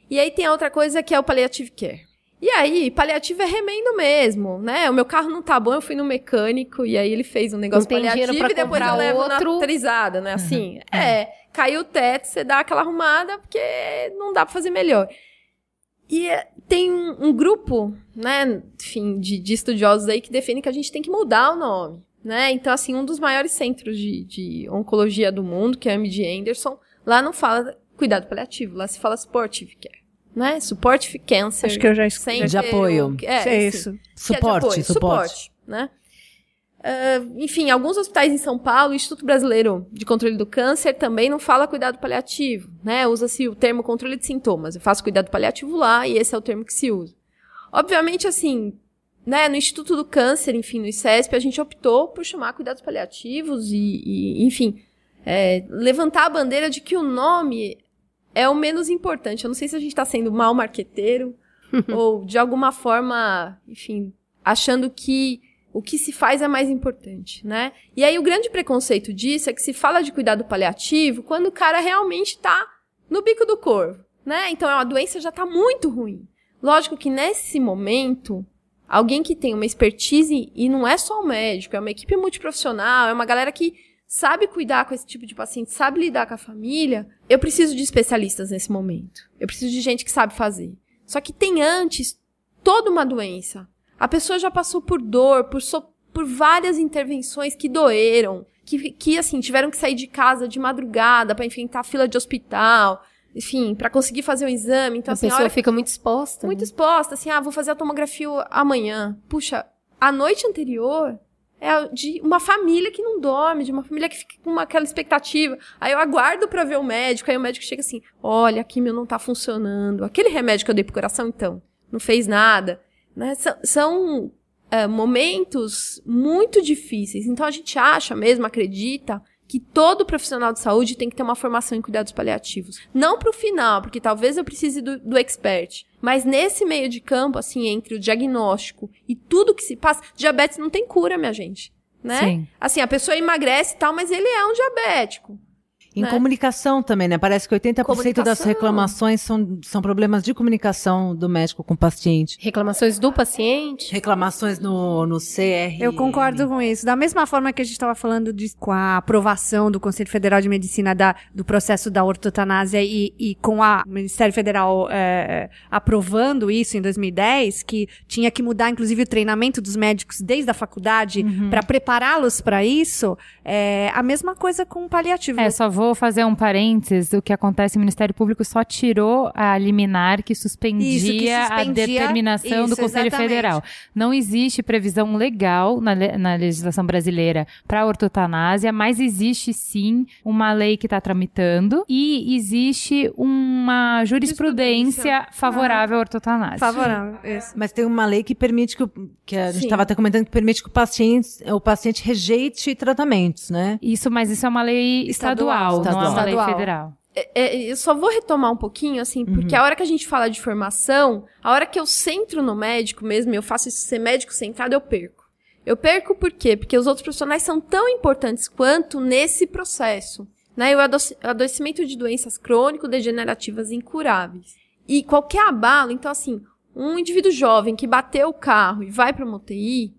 E aí tem a outra coisa que é o palliative care. E aí, paliativo é remendo mesmo, né? O meu carro não tá bom, eu fui no mecânico e aí ele fez um negócio paliativo e depois eu levo outro. na trisada, né? Assim, é, caiu o teto, você dá aquela arrumada porque não dá pra fazer melhor. E é, tem um, um grupo, né, enfim, de, de estudiosos aí que defendem que a gente tem que mudar o nome, né? Então, assim, um dos maiores centros de, de oncologia do mundo, que é a MD Anderson, lá não fala cuidado paliativo, lá se fala supportive care, né? Supportive cancer. Acho que eu já escutei. De apoio. o- É, É isso. É Suporte, apoio, suporte. suporte, né? ah, enfim, alguns hospitais em São Paulo, o Instituto Brasileiro de Controle do Câncer também não fala cuidado paliativo, né? Usa-se o termo controle de sintomas. Eu faço cuidado paliativo lá e esse é o termo que se usa. Obviamente, assim, né, no Instituto do Câncer, enfim, no ICESP, a gente optou por chamar cuidados paliativos e, e enfim, é, levantar a bandeira de que o nome é o menos importante. Eu não sei se a gente está sendo mal marqueteiro [laughs] ou de alguma forma, enfim, achando que o que se faz é mais importante, né? E aí o grande preconceito disso é que se fala de cuidado paliativo quando o cara realmente tá no bico do corvo, né? Então a doença já tá muito ruim. Lógico que nesse momento, alguém que tem uma expertise, e não é só o médico, é uma equipe multiprofissional, é uma galera que sabe cuidar com esse tipo de paciente, sabe lidar com a família, eu preciso de especialistas nesse momento. Eu preciso de gente que sabe fazer. Só que tem antes toda uma doença. A pessoa já passou por dor, por, so, por várias intervenções que doeram, que, que assim, tiveram que sair de casa de madrugada para enfrentar a fila de hospital, enfim, para conseguir fazer o exame. Então, a assim, a pessoa hora fica muito exposta. muito né? exposta, assim, ah, vou fazer a tomografia amanhã. Puxa, a noite anterior é de uma família que não dorme, de uma família que fica com aquela expectativa. Aí eu aguardo pra ver o médico, aí o médico chega assim: olha, a quimio não tá funcionando. Aquele remédio que eu dei pro coração, então, não fez nada. Né? São, são é, momentos muito difíceis. Então a gente acha mesmo, acredita, que todo profissional de saúde tem que ter uma formação em cuidados paliativos. Não pro final, porque talvez eu precise do, do expert. Mas nesse meio de campo, assim, entre o diagnóstico e tudo que se passa, diabetes não tem cura, minha gente. Né? Sim. Assim, a pessoa emagrece e tal, mas ele é um diabético. Em né? comunicação também, né? Parece que 80% das reclamações são, são problemas de comunicação do médico com o paciente. Reclamações do paciente. Reclamações no, no CR. Eu concordo com isso. Da mesma forma que a gente estava falando de, com a aprovação do Conselho Federal de Medicina da, do processo da ortotanásia e, e com a- o Ministério Federal é, aprovando isso em 2010, que tinha que mudar, inclusive, o treinamento dos médicos desde a faculdade para prepará-los para isso, é a mesma coisa com o paliativo. É, só vou fazer um parênteses. O que acontece, o Ministério Público só tirou a liminar que suspendia, Isso, que a suspendia- determinação do isso, Conselho exatamente. Federal. Não existe previsão legal na, na legislação brasileira para ortotanásia, mas existe sim uma lei que está tramitando e existe uma jurisprudência favorável à ortotanásia. Favorável, isso. Mas tem uma lei que permite que, o- que a gente estava até comentando que permite que o paciente, o paciente rejeite tratamentos, né? Isso, mas isso é uma lei estadual, Estadual. Não é uma Estadual. lei federal. É, é, eu só vou retomar um pouquinho, assim, porque a hora que a gente fala de formação, a hora que eu centro no médico mesmo, eu faço isso ser médico centrado, eu perco. Eu perco por quê? Porque os outros profissionais são tão importantes quanto nesse processo. Né? E o adoecimento de doenças crônico-degenerativas incuráveis. E qualquer abalo, então assim, um indivíduo jovem que bateu o carro e vai para uma UTI,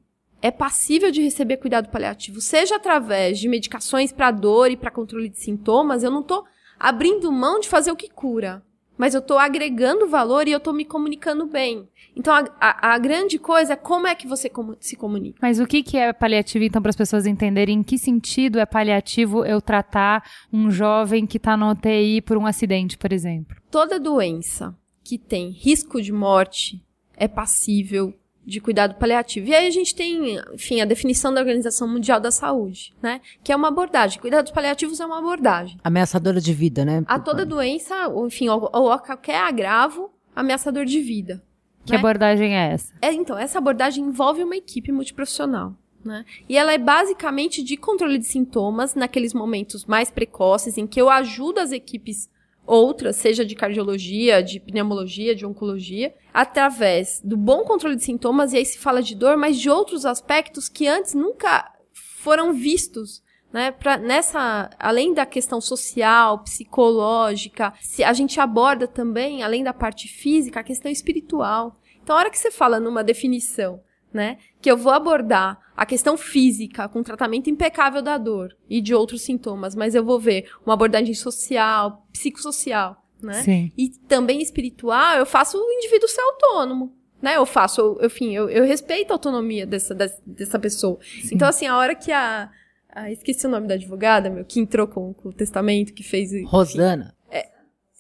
é passível de receber cuidado paliativo, seja através de medicações para dor e para controle de sintomas, eu não tô abrindo mão de fazer o que cura, mas eu tô agregando valor e eu tô me comunicando bem. Então a, a- a grande coisa é como é que você se comunica. Mas o que, que é paliativo, então, para as pessoas entenderem em que sentido é paliativo eu tratar um jovem que está no UTI por um acidente, por exemplo? Toda doença que tem risco de morte é passível de cuidado paliativo. E aí a gente tem, enfim, a definição da Organização Mundial da Saúde, né? Que é uma abordagem. Cuidados paliativos é uma abordagem. Ameaçadora de vida, né? A toda doença, ou enfim, ou, ou a qualquer agravo ameaçador de vida. Que né? abordagem é essa? É, então, essa abordagem envolve uma equipe multiprofissional. Né? E ela é basicamente de controle de sintomas naqueles momentos mais precoces em que eu ajudo as equipes outras, seja de cardiologia, de pneumologia, de oncologia, através do bom controle de sintomas, e aí se fala de dor, mas de outros aspectos que antes nunca foram vistos. Né, pra, nessa, além da questão social, psicológica, se a gente aborda também, além da parte física, a questão espiritual. Então, a hora que você fala numa definição, né, que eu vou abordar a questão física com tratamento impecável da dor e de outros sintomas, mas eu vou ver uma abordagem social, psicossocial, né? Sim. E também espiritual, eu faço o indivíduo ser autônomo. Né, eu faço, eu- enfim, eu, eu respeito a autonomia dessa, dessa, dessa pessoa. Então, assim, a hora que a, a- Esqueci o nome da advogada, meu, que entrou com, com o testamento, que fez. Rosana.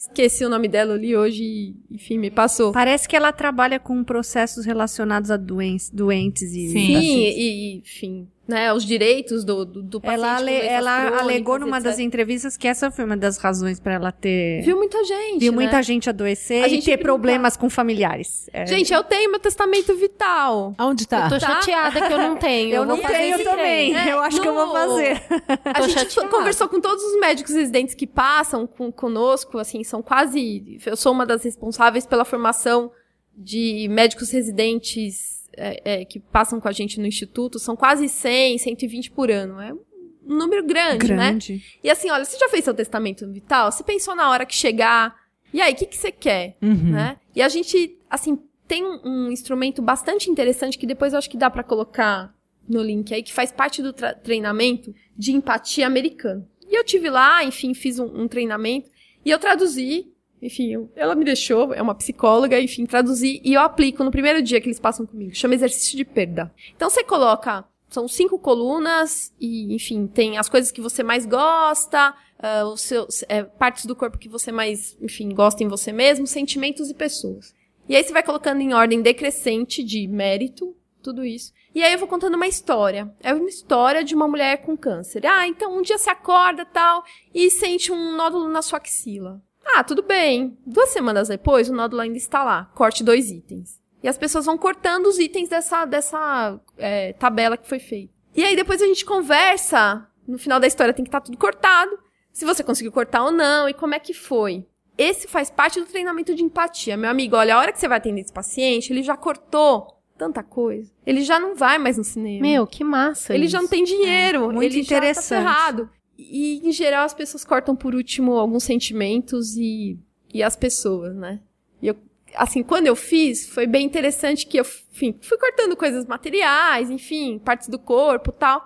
Esqueci o nome dela, eu li hoje e, enfim, me passou. Parece que ela trabalha com processos relacionados a doen doentes e Sim. E, e, enfim, né, os direitos do, do, do paciente. Ela, ale- ela crônicas, alegou numa das etc. entrevistas que essa foi uma das razões pra ela ter. Viu muita gente, viu né? muita gente adoecer A e gente ter brinca. problemas com familiares. É. Gente, eu tenho meu testamento vital. Aonde tá? Eu tô Tá? chateada que eu não tenho. [laughs] eu vou não tenho também. trem. [laughs] eu acho que eu vou no- fazer. [laughs] A Tô gente chateada. conversou com todos os médicos residentes que passam com, conosco, assim, são quase. Eu sou uma das responsáveis pela formação de médicos residentes é, é, que passam com a gente no instituto. São quase 100, 120 por ano. É um número grande, né? Grande. E assim, olha, você já fez seu testamento vital? Você pensou na hora que chegar? E aí, o que, que você quer? Uhum. Né? E a gente, assim, tem um, um instrumento bastante interessante que depois eu acho que dá pra colocar no link aí, que faz parte do treinamento de empatia americano. E eu tive lá, enfim, fiz um, um treinamento e eu traduzi, enfim, ela me deixou, é uma psicóloga, enfim, traduzi e eu aplico no primeiro dia que eles passam comigo. Chama exercício de perda. Então você coloca, são cinco colunas e, enfim, tem as coisas que você mais gosta, ah, os seus, é, partes do corpo que você mais, enfim, gosta em você mesmo, sentimentos e pessoas. E aí você vai colocando em ordem decrescente de mérito, tudo isso. E aí eu vou contando uma história. É uma história de uma mulher com câncer. Ah, então um dia você acorda tal e sente um nódulo na sua axila. Ah, tudo bem. Duas semanas depois, o nódulo ainda está lá. Corte dois itens. E as pessoas vão cortando os itens dessa, dessa é, tabela que foi feita. E aí depois a gente conversa. No final da história tem que estar tudo cortado. Se você conseguiu cortar ou não e como é que foi. Esse faz parte do treinamento de empatia. Meu amigo, olha, a hora que você vai atender esse paciente, ele já cortou tanta coisa. Ele já não vai mais no cinema. Meu, que massa. ele isso. já não tem dinheiro. muito ele já interessante. tá ferrado. E, em geral, as pessoas cortam por último alguns sentimentos e, e as pessoas, né? E eu, assim, quando eu fiz, foi bem interessante que eu, enfim, fui cortando coisas materiais, enfim, partes do corpo tal.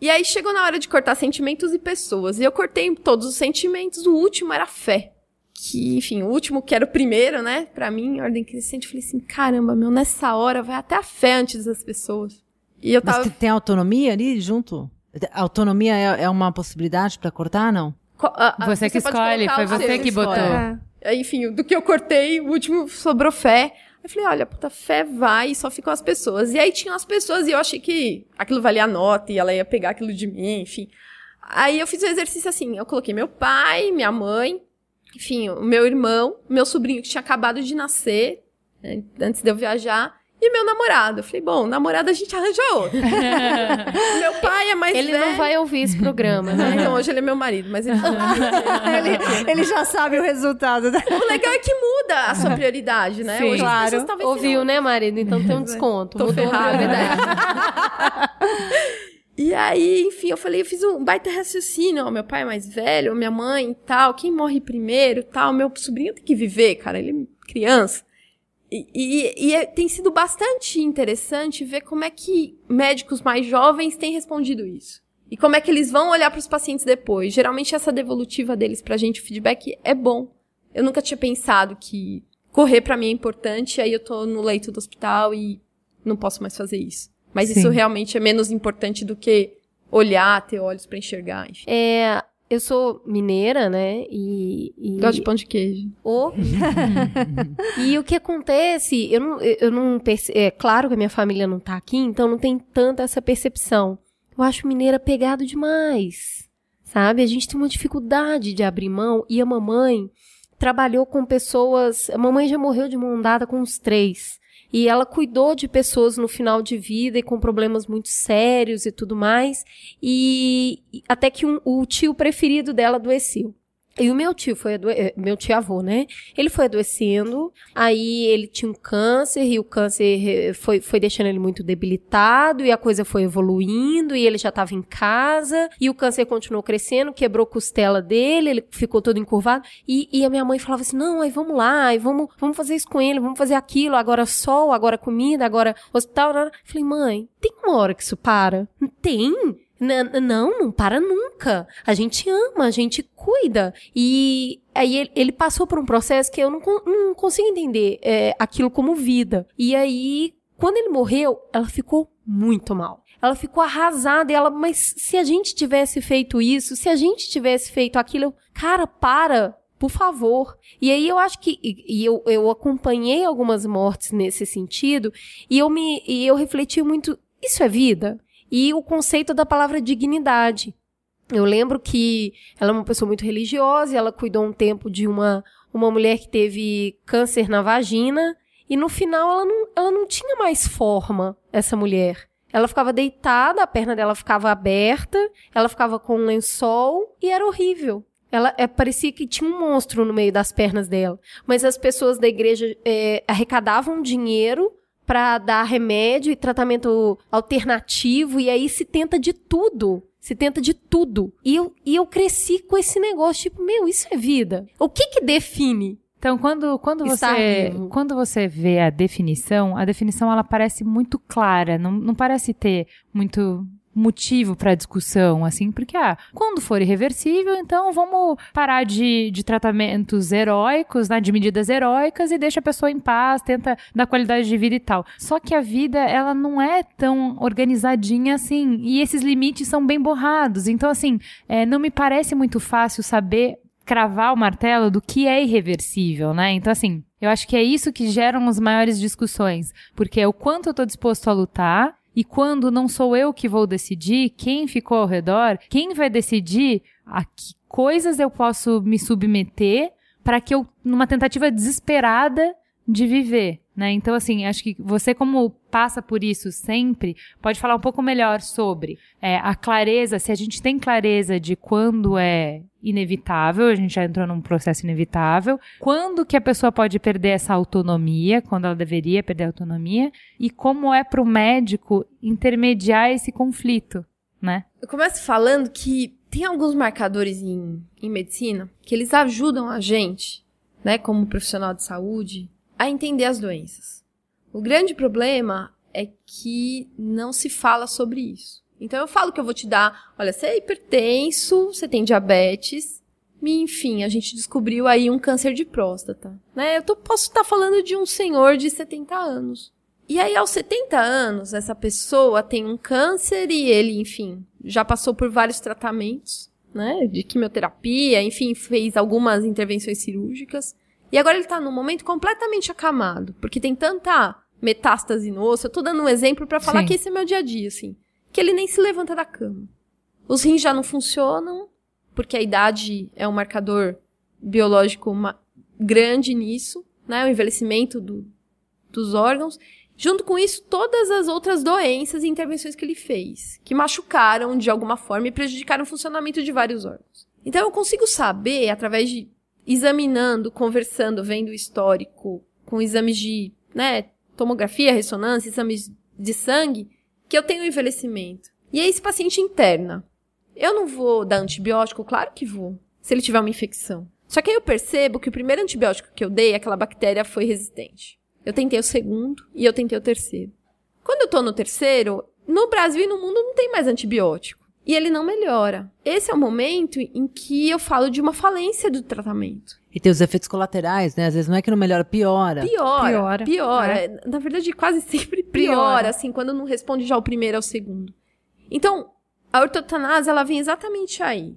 E aí chegou na hora de cortar sentimentos e pessoas. E eu cortei todos os sentimentos, o último era fé. Que, enfim, o último que era o primeiro, né? Pra mim, ordem crescente, eu falei assim, caramba, meu, nessa hora vai até a fé antes das pessoas. E eu Mas tava. te- tem autonomia ali junto? Autonomia é, é uma possibilidade pra cortar, não? co- a- a- Você que pode escolhe, foi você que botou. É. Aí, Enfim, do que eu cortei, o último sobrou fé. Eu falei, olha, puta, fé vai e só ficam as pessoas. E aí tinham as pessoas e eu achei que aquilo valia a nota e ela ia pegar aquilo de mim, enfim. Aí eu fiz o exercício assim, eu coloquei meu pai, minha mãe, enfim, o meu irmão, meu sobrinho que tinha acabado de nascer, né, antes de eu viajar, e meu namorado. Eu falei, bom, namorado a gente arranja outro. [laughs] meu pai é mais Ele velho. não vai ouvir esse programa, né? né? Então, hoje ele é meu marido, mas ele [laughs] ele, ele já sabe o resultado. da- O legal é que muda a sua prioridade, né? Sim. Hoje Claro. Ouviu, né, marido? Então tem um desconto. Tô Mudou a ferrada, prioridade. né? [laughs] E aí, enfim, eu falei, eu fiz um baita raciocínio, ó, meu pai é mais velho, minha mãe e tal, quem morre primeiro e tal, meu sobrinho tem que viver, cara, ele é criança. E, e- e é- tem sido bastante interessante ver como é que médicos mais jovens têm respondido isso. E como é que eles vão olhar para os pacientes depois. Geralmente essa devolutiva deles pra gente, o feedback é bom. Eu nunca tinha pensado que correr pra mim é importante, aí eu tô no leito do hospital e não posso mais fazer isso. Mas Sim. isso realmente é menos importante do que olhar, ter olhos pra enxergar, enfim. É, eu sou mineira, né? E. e Gosto de pão de queijo. O- [laughs] e o que acontece, eu não, eu não perce... É claro que a minha família não tá aqui, então não tem tanta essa percepção. Eu acho mineira pegado demais. Sabe? A gente tem uma dificuldade de abrir mão e a mamãe trabalhou com pessoas. A mamãe já morreu de mão dada com os três. E ela cuidou de pessoas no final de vida e com problemas muito sérios e tudo mais. E até que um- o tio preferido dela adoeceu. E o meu tio foi adoe... eh, meu tio avô, né? Ele foi adoecendo, aí ele tinha um câncer e o câncer eh, foi, foi deixando ele muito debilitado e a coisa foi evoluindo e ele já estava em casa e o câncer continuou crescendo, quebrou a costela dele, ele ficou todo encurvado e, e a minha mãe falava assim, não, aí vamos lá, aí vamos, vamos fazer isso com ele, vamos fazer aquilo, agora sol, agora comida, agora hospital. né? Falei, mãe, tem uma hora que isso para? Tem. N- não, não para nunca. A gente ama, a gente cuida. E aí ele, ele passou por um processo que eu não, não consigo entender é, aquilo como vida. E aí, quando ele morreu, ela ficou muito mal. Ela ficou arrasada. E ela, mas se a gente tivesse feito isso, se a gente tivesse feito aquilo, eu, cara, para. Por favor. E aí eu acho que. E eu, eu acompanhei algumas mortes nesse sentido. E eu me. E eu refleti muito. Isso é vida? E o conceito da palavra dignidade. Eu lembro que ela é uma pessoa muito religiosa, e ela cuidou um tempo de uma, uma mulher que teve câncer na vagina, e no final ela não, ela não tinha mais forma, essa mulher. Ela ficava deitada, a perna dela ficava aberta, ela ficava com um lençol e era horrível. Ela é, parecia que tinha um monstro no meio das pernas dela. Mas as pessoas da igreja é, arrecadavam dinheiro para dar remédio e tratamento alternativo, e aí se tenta de tudo. Se tenta de tudo. E eu, e eu cresci com esse negócio, tipo, meu, isso é vida. O que que define Então, quando, quando, Estar você, vivo. quando você vê a definição, a definição ela parece muito clara, não, não parece ter muito motivo para discussão, assim, porque, ah, quando for irreversível, então vamos parar de, de tratamentos heróicos, né, de medidas heróicas e deixa a pessoa em paz, tenta dar qualidade de vida e tal. Só que a vida, ela não é tão organizadinha assim, e esses limites são bem borrados. Então, assim, é, não me parece muito fácil saber cravar o martelo do que é irreversível, né? Então, assim, eu acho que é isso que geram as maiores discussões, porque é o quanto eu tô disposto a lutar e quando não sou eu que vou decidir, quem ficou ao redor, quem vai decidir a que coisas eu posso me submeter para que eu, numa tentativa desesperada de viver, né? Então, assim, acho que você, como passa por isso sempre, pode falar um pouco melhor sobre é, a clareza, se a gente tem clareza de quando é inevitável, a gente já entrou num processo inevitável, quando que a pessoa pode perder essa autonomia, quando ela deveria perder a autonomia, e como é para o médico intermediar esse conflito, né? Eu começo falando que tem alguns marcadores em, em medicina que eles ajudam a gente, né, como profissional de saúde, a entender as doenças. O grande problema é que não se fala sobre isso. Então eu falo que eu vou te dar, olha, você é hipertenso, você tem diabetes, e, enfim, a gente descobriu aí um câncer de próstata, né? Eu tô- posso estar falando de um senhor de 70 anos. E aí, aos 70 anos, essa pessoa tem um câncer e ele, enfim, já passou por vários tratamentos, né? De quimioterapia, enfim, fez algumas intervenções cirúrgicas. E agora ele tá num momento completamente acamado, porque tem tanta metástase no osso. Eu tô dando um exemplo pra falar Sim. que esse é meu dia a dia, assim. Que ele nem se levanta da cama. Os rins já não funcionam, porque a idade é um marcador biológico grande nisso, né? O envelhecimento do, dos órgãos. Junto com isso, todas as outras doenças e intervenções que ele fez, que machucaram de alguma forma e prejudicaram o funcionamento de vários órgãos. Então eu consigo saber, através de examinando, conversando, vendo o histórico, com exames de, né, tomografia, ressonância, exames de sangue, que eu tenho envelhecimento. E aí esse paciente interna. Eu não vou dar antibiótico? Claro que vou, se ele tiver uma infecção. Só que aí eu percebo que o primeiro antibiótico que eu dei, aquela bactéria foi resistente. Eu tentei o segundo e eu tentei o terceiro. Quando eu tô no terceiro, no Brasil e no mundo não tem mais antibiótico. E ele não melhora. Esse é o momento em que eu falo de uma falência do tratamento. E tem os efeitos colaterais, né? Às vezes não é que não melhora, piora. Piora. Piora. Piora. É. É, Na verdade, quase sempre piora, Piora. assim, quando não responde já o primeiro ao segundo. Então, a ortotanase, ela vem exatamente aí.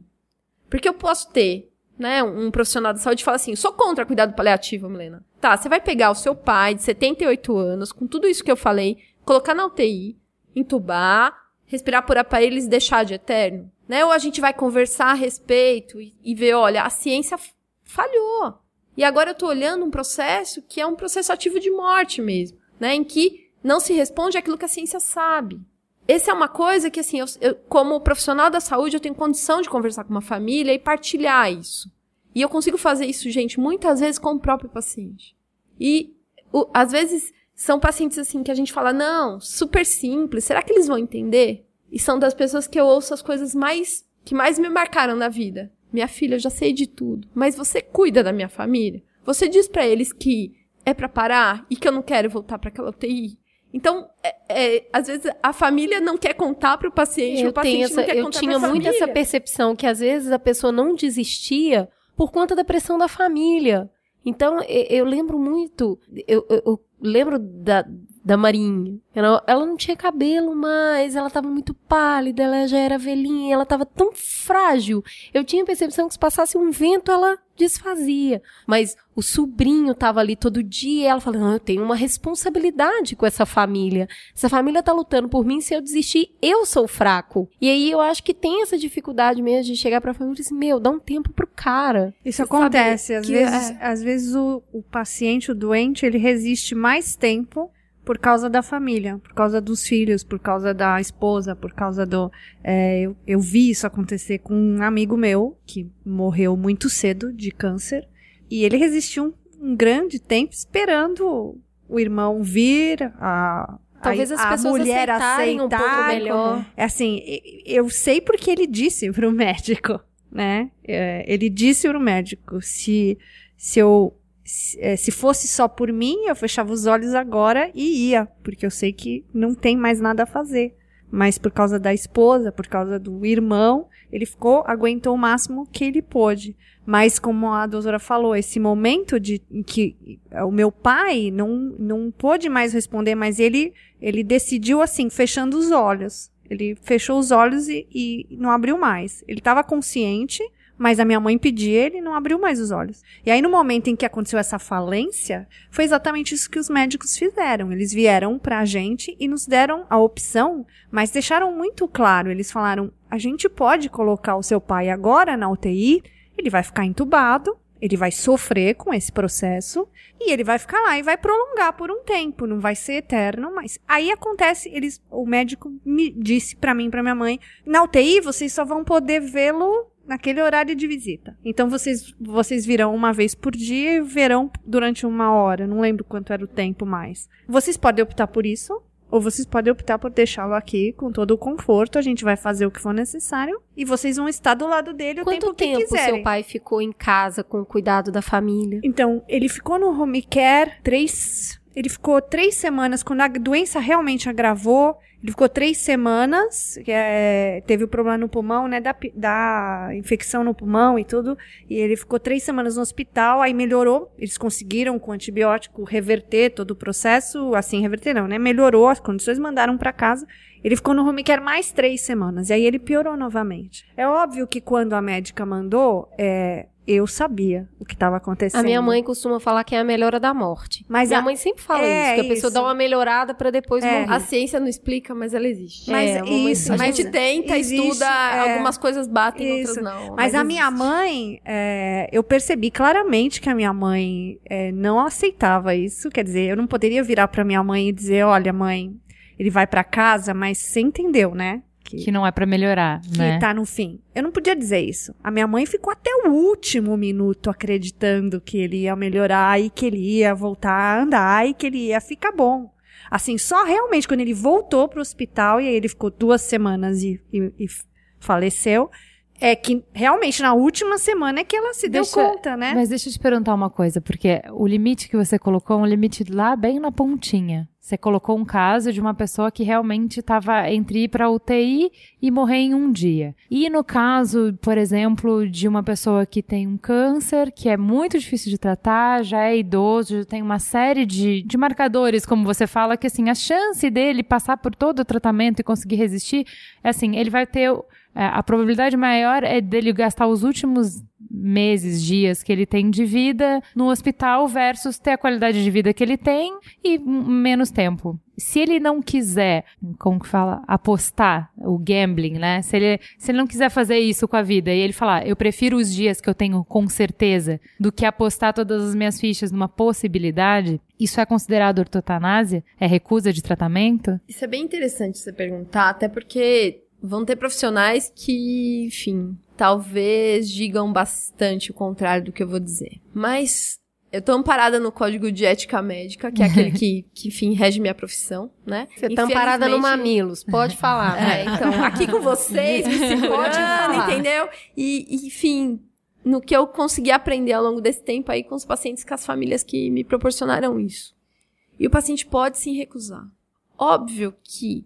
Porque eu posso ter, né, um profissional de saúde fala assim, sou contra cuidado paliativo, Milena. Tá, você vai pegar o seu pai de 78 anos, com tudo isso que eu falei, colocar na UTI, entubar, respirar por aparelhos e deixar de eterno? Né? Ou a gente vai conversar a respeito e, e ver, olha, a ciência falhou. E agora eu tô olhando um processo que é um processo ativo de morte mesmo, né? Em que não se responde aquilo que a ciência sabe. Essa é uma coisa que, assim, eu, eu, como profissional da saúde, eu tenho condição de conversar com uma família e partilhar isso. E eu consigo fazer isso, gente, muitas vezes com o próprio paciente. E, o- às vezes, são pacientes, assim, que a gente fala, não, super simples, será que eles vão entender? E são das pessoas que eu ouço as coisas mais, que mais me marcaram na vida. Minha filha, eu já sei de tudo, mas você cuida da minha família? Você diz pra eles que é pra parar e que eu não quero voltar pra aquela UTI? Então, é- é, às vezes a família não quer contar pro paciente, Eu, o paciente essa, não quer eu contar tinha pra muito família. essa percepção que às vezes a pessoa não desistia por conta da pressão da família. Então, e- eu lembro muito, eu, eu- eu lembro da, da Marinha. Ela, ela não tinha cabelo mais, ela tava muito pálida, ela já era velhinha, ela tava tão frágil. Eu tinha a percepção que se passasse um vento, ela desfazia. Mas o sobrinho tava ali todo dia e ela falou: não, eu tenho uma responsabilidade com essa família. Essa família tá lutando por mim, se eu desistir, eu sou fraco. E aí eu acho que tem essa dificuldade mesmo de chegar pra família e dizer, meu, dá um tempo pro cara. Isso acontece. Às vezes, é- às vezes o, o paciente, o doente, ele resiste mais tempo por causa da família, por causa dos filhos, por causa da esposa, por causa do. é, eu, eu vi isso acontecer com um amigo meu que morreu muito cedo de câncer e ele resistiu um, um grande tempo esperando o irmão vir, a, Talvez as a pessoas mulher aceitarem um pouco aceitar, melhor. é assim, eu sei porque ele disse pro [laughs] médico, né? É, ele disse pro médico, se, se eu se, é, se fosse só por mim, eu fechava os olhos agora e ia, porque eu sei que não tem mais nada a fazer. Mas por causa da esposa, por causa do irmão, ele ficou, aguentou o máximo que ele pôde. Mas como a doutora falou, esse momento de que o meu pai não, não pôde mais responder, mas ele, ele decidiu assim, fechando os olhos. Ele fechou os olhos e, e não abriu mais. Ele estava consciente, mas a minha mãe pedia ele não abriu mais os olhos. E aí, no momento em que aconteceu essa falência, foi exatamente isso que os médicos fizeram. Eles vieram pra gente e nos deram a opção, mas deixaram muito claro. Eles falaram: a gente pode colocar o seu pai agora na UTI, ele vai ficar entubado, ele vai sofrer com esse processo e ele vai ficar lá e vai prolongar por um tempo, não vai ser eterno, mas aí acontece, eles, o médico me disse pra mim, pra minha mãe, na UTI vocês só vão poder vê-lo naquele horário de visita. Então vocês vocês virão uma vez por dia e verão durante uma hora, não lembro quanto era o tempo mais. Vocês podem optar por isso ou vocês podem optar por deixá-lo aqui com todo o conforto, a gente vai fazer o que for necessário e vocês vão estar do lado dele o Quanto tempo que tempo quiserem. seu pai ficou em casa com o cuidado da família? Então, ele ficou no home care três. Ele ficou três semanas. Quando a doença realmente agravou, ele ficou três semanas. é, teve o problema no pulmão, né? Da, da infecção no pulmão e tudo. E ele ficou três semanas no hospital. Aí melhorou. Eles conseguiram, com antibiótico, reverter todo o processo. Assim, reverter não, né? Melhorou as condições, mandaram pra casa. Ele ficou no home care mais três semanas. E aí ele piorou novamente. É óbvio que quando a médica mandou, é, eu sabia o que estava acontecendo. A minha mãe costuma falar que é a melhora da morte. Mas minha a- mãe sempre fala é isso, que a pessoa isso. dá uma melhorada pra depois É. morrer. A ciência não explica, mas ela existe. Mas É, isso, a mas gente tenta, existe, estuda, é, algumas coisas batem, isso. outras não. Mas, a minha mãe, é, eu percebi claramente que a minha mãe é, não aceitava isso. Quer dizer, eu não poderia virar pra minha mãe e dizer: olha, mãe, ele vai pra casa, mas você entendeu, né? Que não é pra melhorar, que né? tá no fim. Eu não podia dizer isso. A minha mãe ficou até o último minuto acreditando que ele ia melhorar e que ele ia voltar a andar e que ele ia ficar bom. Assim, só realmente quando ele voltou pro hospital e aí ele ficou duas semanas e, e- e faleceu, é que realmente na última semana é que ela se deu Deixa- conta, né? Mas deixa eu te perguntar uma coisa, porque o limite que você colocou é um limite lá bem na pontinha. Você colocou um caso de uma pessoa que realmente estava entre ir para UTI e morrer em um dia. E no caso, por exemplo, de uma pessoa que tem um câncer, que é muito difícil de tratar, já é idoso, já tem uma série de, de marcadores, como você fala, que assim, a chance dele passar por todo o tratamento e conseguir resistir, é assim, ele vai ter. É, A probabilidade maior é dele gastar os últimos meses, dias que ele tem de vida no hospital versus ter a qualidade de vida que ele tem e menos tempo. Se ele não quiser, como que fala, apostar o gambling, né? Se ele, se ele não quiser fazer isso com a vida e ele falar, eu prefiro os dias que eu tenho com certeza do que apostar todas as minhas fichas numa possibilidade, isso é considerado ortotanásia? É recusa de tratamento? Isso é bem interessante você perguntar, até porque vão ter profissionais que, enfim, talvez digam bastante o contrário do que eu vou dizer. Mas eu tô amparada no código de ética médica, que é aquele que, [laughs] que enfim, rege minha profissão, né? Você tá amparada no Mamilos, pode falar. É, vai. então, aqui com vocês, me segurando, Pode falar. entendeu? E, enfim, no que eu consegui aprender ao longo desse tempo aí com os pacientes, com as famílias que me proporcionaram isso. E o paciente pode sim recusar. Óbvio que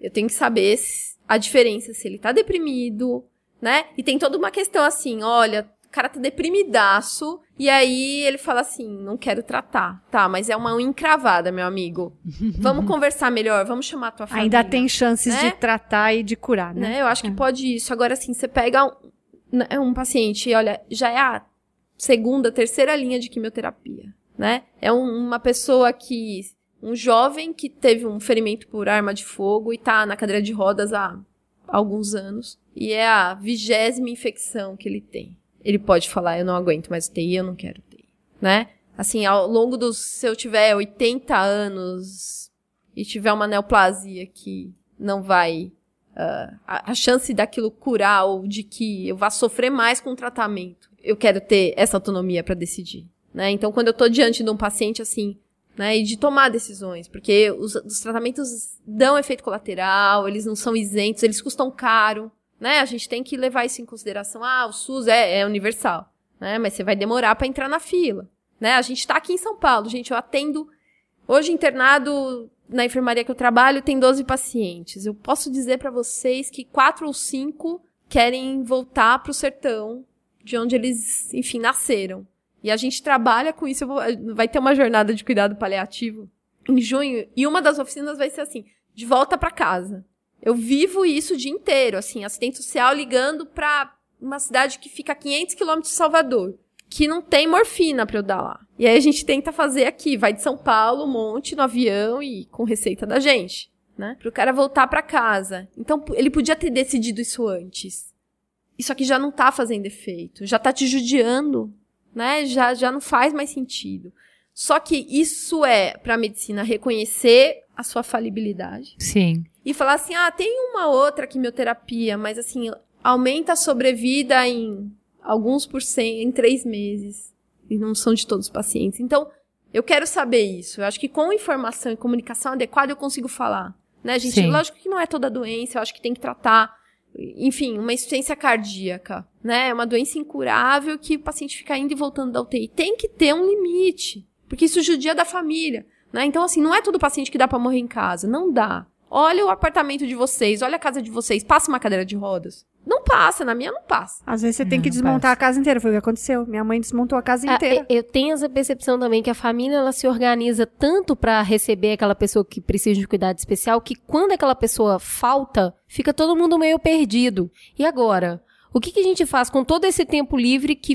eu tenho que saber se- a diferença se ele tá deprimido, né? E tem toda uma questão assim, olha, cara tá deprimidaço, e aí ele fala assim, não quero tratar. Tá, mas é uma encravada, meu amigo. [laughs] Vamos conversar melhor, vamos chamar a tua família. Ainda tem chances né? de tratar e de curar, né? né? Eu acho que pode isso. Agora, assim, você pega um, né, um paciente e olha, já é a segunda, terceira linha de quimioterapia, né? É um- uma pessoa que, um jovem que teve um ferimento por arma de fogo e tá na cadeira de rodas há alguns anos. E é a vigésima infecção que ele tem. Ele pode falar, eu não aguento mais UTI, eu não quero UTI, né? Assim, ao longo dos, se eu tiver 80 anos e tiver uma neoplasia que não vai ah, a, a chance daquilo curar ou de que eu vá sofrer mais com o tratamento, eu quero ter essa autonomia para decidir, né? Então, quando eu tô diante de um paciente assim, né, e de tomar decisões, porque os, os tratamentos dão efeito colateral, eles não são isentos, eles custam caro, né? A gente tem que levar isso em consideração. Ah, o SUS é, é universal, né? Mas você vai demorar para entrar na fila, né? A gente tá aqui em São Paulo, gente, eu atendo hoje internado na enfermaria que eu trabalho tem 12 pacientes. Eu posso dizer para vocês que quatro ou cinco querem voltar pro sertão, de onde eles, enfim, nasceram. E a gente trabalha com isso. Vou- vai ter uma jornada de cuidado paliativo em junho. E uma das oficinas vai ser assim: de volta para casa. Eu vivo isso o dia inteiro, assim, assistente social ligando pra uma cidade que fica a 500 quilômetros de Salvador, que não tem morfina pra eu dar lá. E aí a gente tenta fazer aqui, vai de São Paulo, um monte no avião e com receita da gente, né? Pro cara voltar pra casa. Então ele podia ter decidido isso antes. Isso aqui já não tá fazendo efeito, já tá te judiando, né? Já já não faz mais sentido. Só que isso é pra medicina reconhecer a sua falibilidade Sim. e falar assim: ah, tem uma outra quimioterapia, mas assim, aumenta a sobrevida em alguns por cento em três meses. E não são de todos os pacientes. Então, eu quero saber isso. Eu acho que com informação e comunicação adequada eu consigo falar. Né, gente? Sim. Lógico que não é toda doença, eu acho que tem que tratar. Enfim, uma insuficiência cardíaca, né? É uma doença incurável que o paciente fica indo e voltando da UTI. Tem que ter um limite, porque isso judia da família, né? Então, assim, não é todo paciente que dá pra morrer em casa. Não dá. Olha o apartamento de vocês, olha a casa de vocês. Passa uma cadeira de rodas? Não passa, na minha não passa. Às vezes você tem Não, que não desmontar passa. a casa inteira. Foi o que aconteceu. Minha mãe desmontou a casa Ah, inteira. eu eu tenho essa percepção também que a família ela se organiza tanto pra receber aquela pessoa que precisa de cuidado especial que quando aquela pessoa falta, fica todo mundo meio perdido. E agora? O que, que a gente faz com todo esse tempo livre que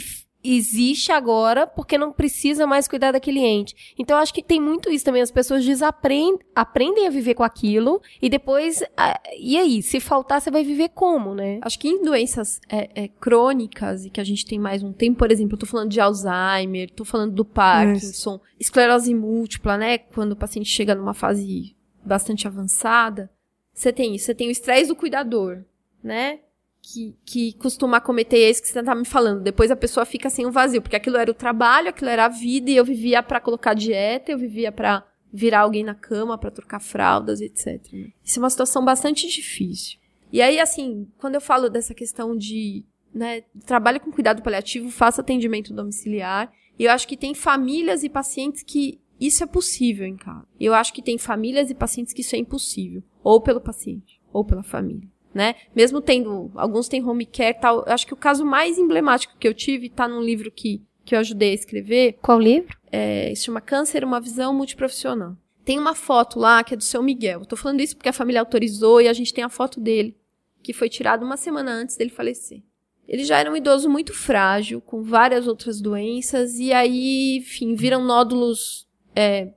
existe agora porque não precisa mais cuidar daquele ente? Então eu acho que tem muito isso também. As pessoas desaprendem aprendem a viver com aquilo e depois. ah, e aí? Se faltar, você vai viver como, né? Acho que em doenças é, é, crônicas e que a gente tem mais um tempo, por exemplo, eu tô falando de Alzheimer, tô falando do Parkinson, esclerose múltipla, né? Quando o paciente chega numa fase bastante avançada, você tem isso, você tem o estresse do cuidador, né? Que, que costuma cometer esse que você tá me falando. Depois a pessoa fica sem o vazio, porque aquilo era o trabalho, aquilo era a vida, e eu vivia pra colocar dieta, eu vivia pra virar alguém na cama, pra trocar fraldas, etc. Isso é uma situação bastante difícil. E aí, assim, quando eu falo dessa questão de, né, trabalho com cuidado paliativo, faço atendimento domiciliar, e eu acho que tem famílias e pacientes que isso é possível em casa. Eu acho que tem famílias e pacientes que isso é impossível, ou pelo paciente, ou pela família, né? Mesmo tendo, alguns têm home care tal, eu acho que o caso mais emblemático que eu tive tá num livro que, que eu ajudei a escrever, Qual livro? é, se chama Câncer, uma visão multiprofissional. Tem uma foto lá que é do seu Miguel. Tô falando isso porque a família autorizou e a gente tem a foto dele, que foi tirada uma semana antes dele falecer. Ele já era um idoso muito frágil, com várias outras doenças, e aí, enfim, viram nódulos, é,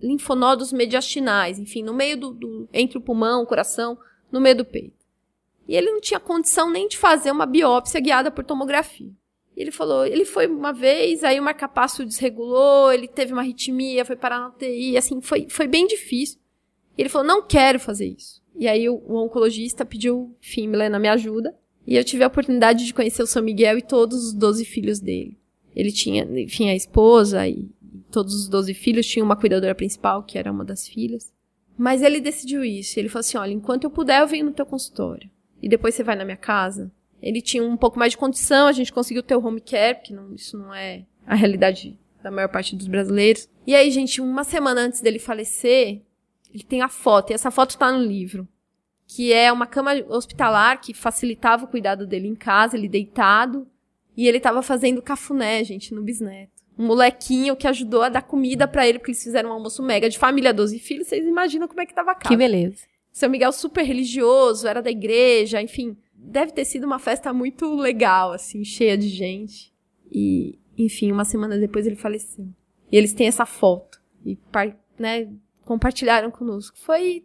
linfonodos mediastinais, enfim, no meio do, do- entre o pulmão, o coração, no meio do peito. E ele não tinha condição nem de fazer uma biópsia guiada por tomografia. E ele falou, ele foi uma vez, aí o marcapasso desregulou, ele teve uma arritmia, foi parar na UTI, assim, foi, foi bem difícil. E ele falou, não quero fazer isso. E aí o, o oncologista pediu, enfim, Milena, me ajuda. E eu tive a oportunidade de conhecer o São Miguel e todos os 12 filhos dele. Ele tinha, enfim, a esposa e todos os 12 filhos, tinha uma cuidadora principal, que era uma das filhas. Mas ele decidiu isso. Ele falou assim, olha, enquanto eu puder, eu venho no teu consultório. E depois você vai na minha casa. Ele tinha um pouco mais de condição, a gente conseguiu ter o home care, porque não, isso não é a realidade da maior parte dos brasileiros. E aí, gente, uma semana antes dele falecer, ele tem a foto, e essa foto tá no livro. Que é uma cama hospitalar que facilitava o cuidado dele em casa, ele deitado. E ele tava fazendo cafuné, gente, no bisneto. Um molequinho que ajudou a dar comida pra ele, porque eles fizeram um almoço mega de família, 12 filhos. Vocês imaginam como é que tava a casa. Que beleza. Seu Miguel super religioso, era da igreja, enfim. Deve ter sido uma festa muito legal, assim, cheia de gente. E, enfim, uma semana depois ele faleceu. E eles têm essa foto. E, né, compartilharam conosco. Foi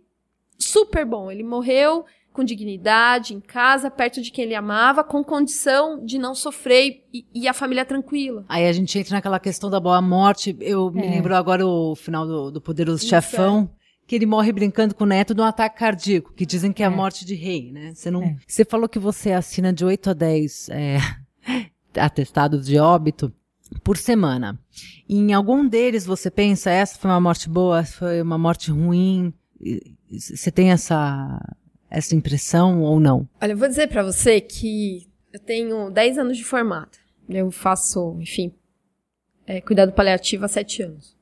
super bom. Ele morreu com dignidade, em casa, perto de quem ele amava, com condição de não sofrer e, e a família tranquila. Aí a gente entra naquela questão da boa morte. Eu me É. lembro agora o final do, do Poderoso Isso, Chefão. Que ele morre brincando com o neto de um ataque cardíaco, que dizem que é a É. morte de rei, né? Você não. É. Você falou que você assina de 8 a 10 é, [laughs] atestados de óbito por semana. Em algum deles você pensa, essa foi uma morte boa, essa foi uma morte ruim? E- e Você tem essa, essa impressão ou não? Olha, eu vou dizer pra você que eu tenho 10 anos de formata. Eu faço, enfim, é, cuidado paliativo há 7 anos.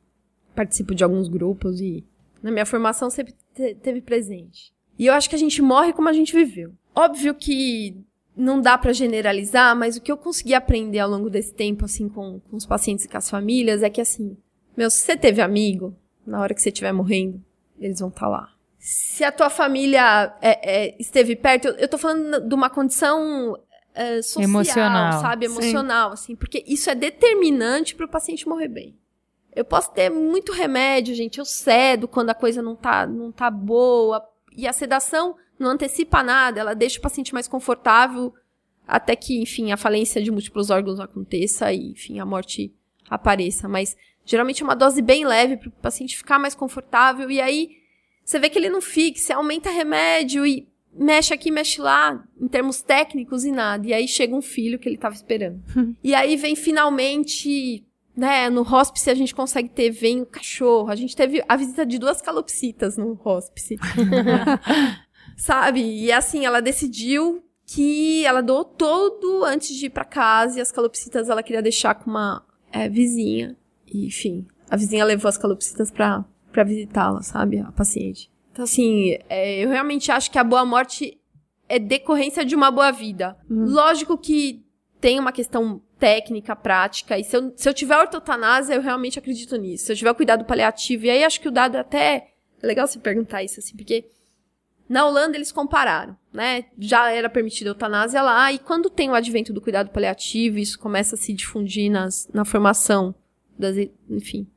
Participo de alguns grupos e na minha formação sempre te- teve presente. E eu acho que a gente morre como a gente viveu. Óbvio que não dá pra generalizar, mas o que eu consegui aprender ao longo desse tempo, assim, com, com os pacientes e com as famílias, é que, assim, meu, se você teve amigo, na hora que você estiver morrendo, eles vão estar lá. Se a tua família é, é, esteve perto, eu, eu tô falando de uma condição é, social, Emocional. sabe? Sim. Emocional, assim, porque isso é determinante pro paciente morrer bem. Eu posso ter muito remédio, gente, eu cedo quando a coisa não tá, não tá boa, e a sedação não antecipa nada, ela deixa o paciente mais confortável até que, enfim, a falência de múltiplos órgãos aconteça e, enfim, a morte apareça. Mas geralmente é uma dose bem leve para o paciente ficar mais confortável e aí você vê que ele não fica, você aumenta remédio e mexe aqui, mexe lá, em termos técnicos e nada. E aí chega um filho que ele estava esperando. [laughs] e aí vem finalmente, né, no hospice a gente consegue ter, vem o cachorro. A gente teve a visita de duas calopsitas no hospice. [laughs] Sabe? E assim, ela decidiu que ela doou todo antes de ir pra casa e as calopsitas ela queria deixar com uma é, vizinha. E, enfim, a vizinha levou as calopsitas pra, pra visitá-la, sabe? A paciente. Então, assim, é, eu realmente acho que a boa morte é decorrência de uma boa vida. Lógico que tem uma questão técnica, prática, e se eu, se eu tiver ortotanásia, eu realmente acredito nisso. Se eu tiver cuidado paliativo, e aí acho que o dado até. É legal você perguntar isso, assim, porque na Holanda eles compararam, né? Já era permitida eutanásia lá, e quando tem o advento do cuidado paliativo, isso começa a se difundir nas, na formação das, enfim,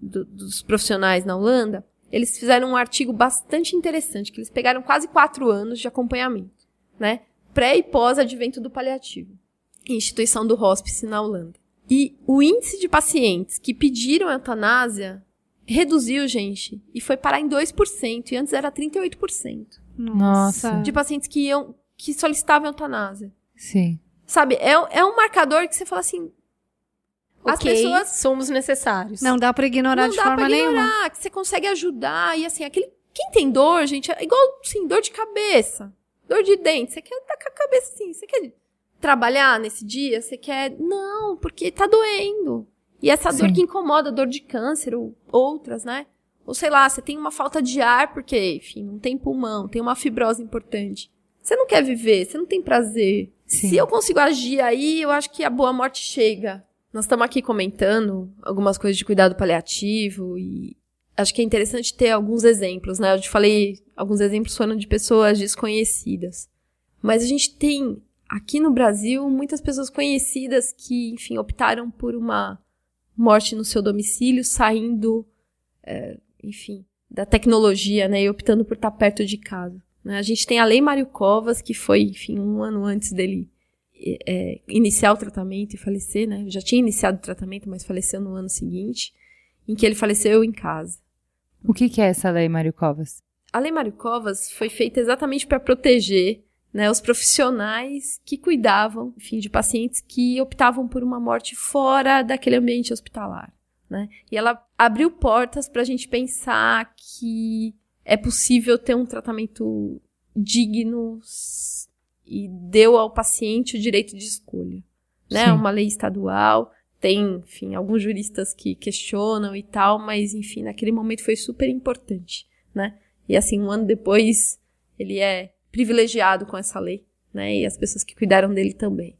do- dos profissionais na Holanda, eles fizeram um artigo bastante interessante, que eles pegaram quase quatro anos de acompanhamento, né? Pré e pós advento do paliativo. Instituição do hospice na Holanda. E o índice de pacientes que pediram eutanásia reduziu, gente, e foi parar em 2%, e antes era 38%. Nossa. De pacientes que iam, que solicitavam eutanásia. Sim. Sabe, é, é um marcador que você fala assim, as Ok, pessoas somos necessários. Não dá pra ignorar não de dá forma pra nenhuma. ignorar, que você consegue ajudar, e assim, aquele, quem tem dor, gente, é igual, assim, dor de cabeça, dor de dente, você quer estar com a cabeça assim, você quer trabalhar nesse dia, você quer, não, porque tá doendo. E essa dor Sim. que incomoda, dor de câncer ou outras, né? Ou sei lá, você tem uma falta de ar porque, enfim, não tem pulmão, tem uma fibrose importante. Você não quer viver, você não tem prazer. Sim. Se eu consigo agir aí, eu acho que a boa morte chega. Nós estamos aqui comentando algumas coisas de cuidado paliativo e acho que é interessante ter alguns exemplos, né? Eu te falei, alguns exemplos foram de pessoas desconhecidas. Mas a gente tem aqui no Brasil muitas pessoas conhecidas que, enfim, optaram por uma morte no seu domicílio, saindo, é, enfim, da tecnologia, né? E optando por estar perto de casa. né? A gente tem a Lei Mário Covas, que foi, enfim, um ano antes dele é, iniciar o tratamento e falecer, né? Já tinha iniciado o tratamento, mas faleceu no ano seguinte, em que ele faleceu em casa. O que, que é essa lei, Mário Covas? A Lei Mário Covas foi feita exatamente para proteger né, os profissionais que cuidavam, enfim, de pacientes que optavam por uma morte fora daquele ambiente hospitalar. Né? E ela abriu portas para a gente pensar que é possível ter um tratamento digno e deu ao paciente o direito de escolha. Né? Sim. Uma lei estadual, tem, enfim, alguns juristas que questionam e tal, mas, enfim, naquele momento foi super importante, né? E assim, um ano depois, ele é privilegiado com essa lei, né? E as pessoas que cuidaram dele também.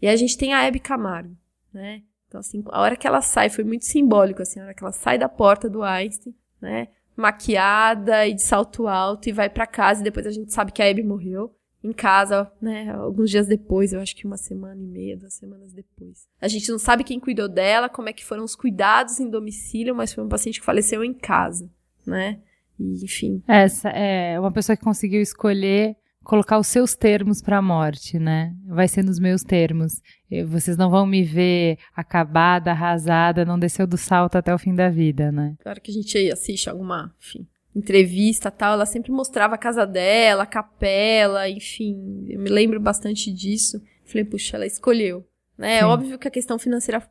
E a gente tem a Hebe Camargo, né? Então, assim, a hora que ela sai, foi muito simbólico, assim, a hora que ela sai da porta do Einstein, né? Maquiada e de salto alto e vai para casa e depois a gente sabe que a Hebe morreu em casa, né, alguns dias depois, eu acho que uma semana e meia, duas semanas depois. A gente não sabe quem cuidou dela, como é que foram os cuidados em domicílio, mas foi um paciente que faleceu em casa, né? E, enfim. Essa é uma pessoa que conseguiu escolher colocar os seus termos para a morte, né? Vai ser nos meus termos. Vocês não vão me ver acabada, arrasada, não desceu do salto até o fim da vida, né? Claro que a gente assiste alguma, enfim, entrevista tal, ela sempre mostrava a casa dela, a capela, enfim, eu me lembro bastante disso. Falei, puxa, ela escolheu. Né? É óbvio que a questão financeira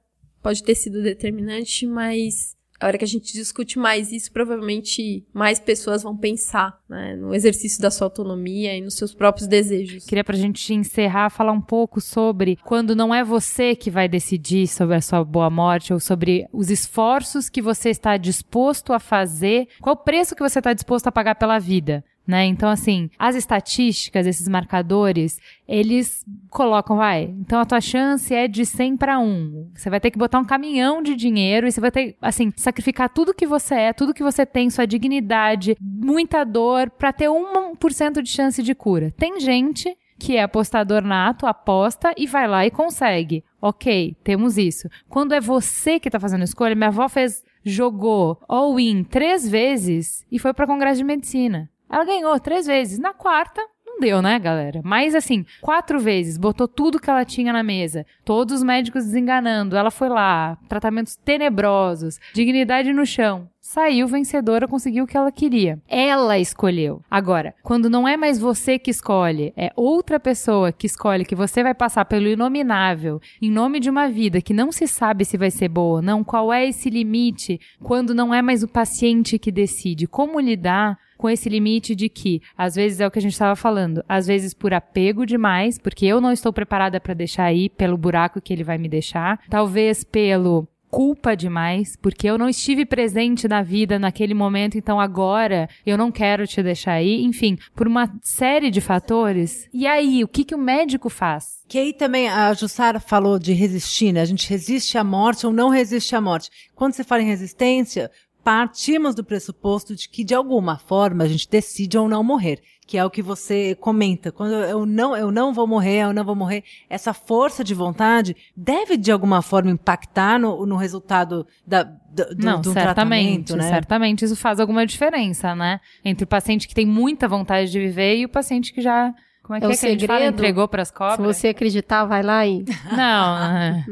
pode ter sido determinante, mas a hora que a gente discute mais isso, provavelmente mais pessoas vão pensar né, no exercício da sua autonomia e nos seus próprios desejos. Queria pra gente encerrar, falar um pouco sobre quando não é você que vai decidir sobre a sua boa morte ou sobre os esforços que você está disposto a fazer, qual o preço que você está disposto a pagar pela vida. Né? Então, assim, as estatísticas, esses marcadores, eles colocam, vai, então a tua chance é de 100 para 1. Você vai ter que botar um caminhão de dinheiro e você vai ter, assim, sacrificar tudo que você é, tudo que você tem, sua dignidade, muita dor, para ter 1% de chance de cura. Tem gente que é apostador nato, aposta e vai lá e consegue. Ok, temos isso. Quando é você que tá fazendo a escolha, minha avó fez, jogou all-in três vezes e foi para congresso de medicina. Ela ganhou três vezes. Na quarta, não deu, né, galera? Mas assim, quatro vezes, botou tudo que ela tinha na mesa. Todos os médicos desenganando. Ela foi lá, tratamentos tenebrosos, dignidade no chão. Saiu vencedora, conseguiu o que ela queria. Ela escolheu. Agora, quando não é mais você que escolhe, é outra pessoa que escolhe que você vai passar pelo inominável em nome de uma vida que não se sabe se vai ser boa ou não, qual é esse limite quando não é mais o paciente que decide como lidar com esse limite de que, às vezes é o que a gente estava falando, às vezes por apego demais, porque eu não estou preparada para deixar aí pelo buraco que ele vai me deixar, talvez pelo culpa demais, porque eu não estive presente na vida naquele momento, então agora eu não quero te deixar aí. Enfim, por uma série de fatores. E aí, o que, que o médico faz? Que aí também a Jussara falou de resistir, né? A gente resiste à morte ou não resiste à morte. Quando você fala em resistência, partimos do pressuposto de que de alguma forma a gente decide ou não morrer, que é o que você comenta. Quando eu não, eu não vou morrer, eu não vou morrer, essa força de vontade deve de alguma forma impactar no, no resultado da, do, não, do certamente, né? certamente isso faz alguma diferença, né? Entre o paciente que tem muita vontade de viver e o paciente que já como é que, É o é que a gente fala? segredo. Entregou pras Se cobras? você acreditar, vai lá e. Não, [laughs] é.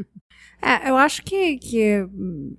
É, eu acho que, que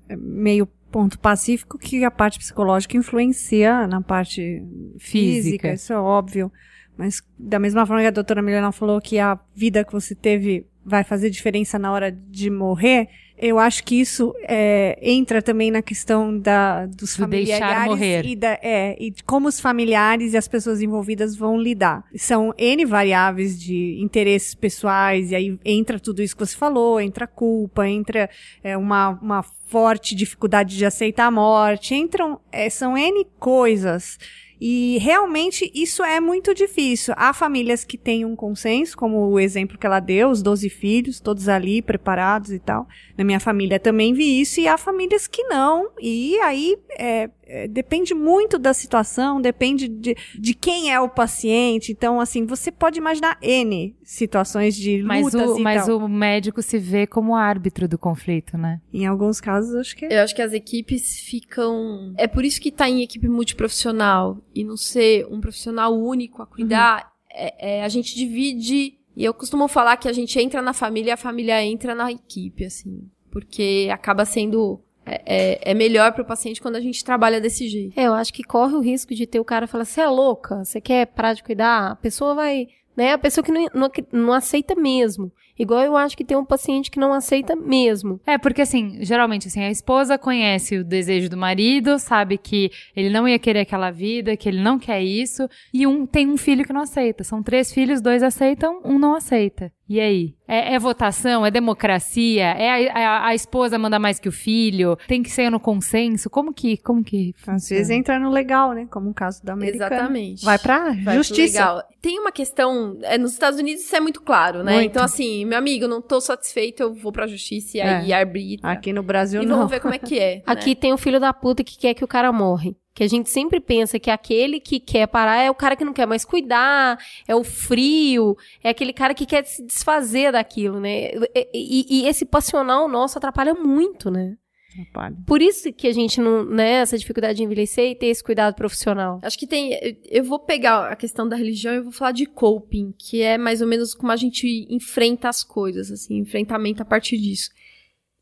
é meio ponto pacífico que a parte psicológica influencia na parte física, Física. isso é óbvio. Mas da mesma forma que a doutora Milena falou que a vida que você teve vai fazer diferença na hora de morrer, eu acho que isso é, entra também na questão da, dos Do deixar familiares morrer. e, da, é, e de como os familiares e as pessoas envolvidas vão lidar. São N variáveis de interesses pessoais, e aí entra tudo isso que você falou, entra culpa, entra é, uma, uma forte dificuldade de aceitar a morte, entram, é, são N coisas. E realmente isso é muito difícil. Há famílias que têm um consenso, como o exemplo que ela deu, os 12 filhos, todos ali preparados e tal. Na minha família também vi isso, e há famílias que não. E aí é, é, depende muito da situação, depende de, de quem é o paciente. Então, assim, você pode imaginar N situações de Mas, lutas o, e mas tal. o médico se vê como árbitro do conflito, né? Em alguns casos, acho que é. Eu acho que as equipes ficam. É por isso que tá em equipe multiprofissional e não ser um profissional único a cuidar. É, é, a gente divide. E eu costumo falar que a gente entra na família e a família entra na equipe, assim. Porque acaba sendo. É, é, é melhor pro paciente quando a gente trabalha desse jeito. É, eu acho que corre o risco de ter o cara falar: você é louca? Você quer parar de cuidar? A pessoa vai. Né? A pessoa que não, não, não aceita mesmo. Igual eu acho que tem um paciente que não aceita mesmo. É, porque assim, geralmente assim, a esposa conhece o desejo do marido, sabe que ele não ia querer aquela vida, que ele não quer isso, e um tem um filho que não aceita. São três filhos, dois aceitam, um não aceita. E aí? É, é votação? É democracia? É a, a- a esposa manda mais que o filho? Tem que ser no consenso? Como que, como que Às vezes funciona? entra no legal, né? Como o caso da americana. Exatamente. Vai pra Vai justiça. legal. Tem uma questão. É, nos Estados Unidos isso é muito claro, né? Muito. Então, assim, meu amigo, eu não tô satisfeito, eu vou pra justiça e É. aí arbitra. Aqui no Brasil e não. vamos ver como é que é. [laughs] né? Aqui tem o filho da puta que quer que o cara morre. Que a gente sempre pensa que aquele que quer parar é o cara que não quer mais cuidar, é o frio, é aquele cara que quer se desfazer daquilo, né? E, e- e esse passional nosso atrapalha muito, né? Atrapalha. Por isso que a gente não, né, essa dificuldade de envelhecer e ter esse cuidado profissional. Acho que tem. eu- vou pegar a questão da religião e vou falar de coping, que é mais ou menos como a gente enfrenta as coisas, assim, enfrentamento a partir disso.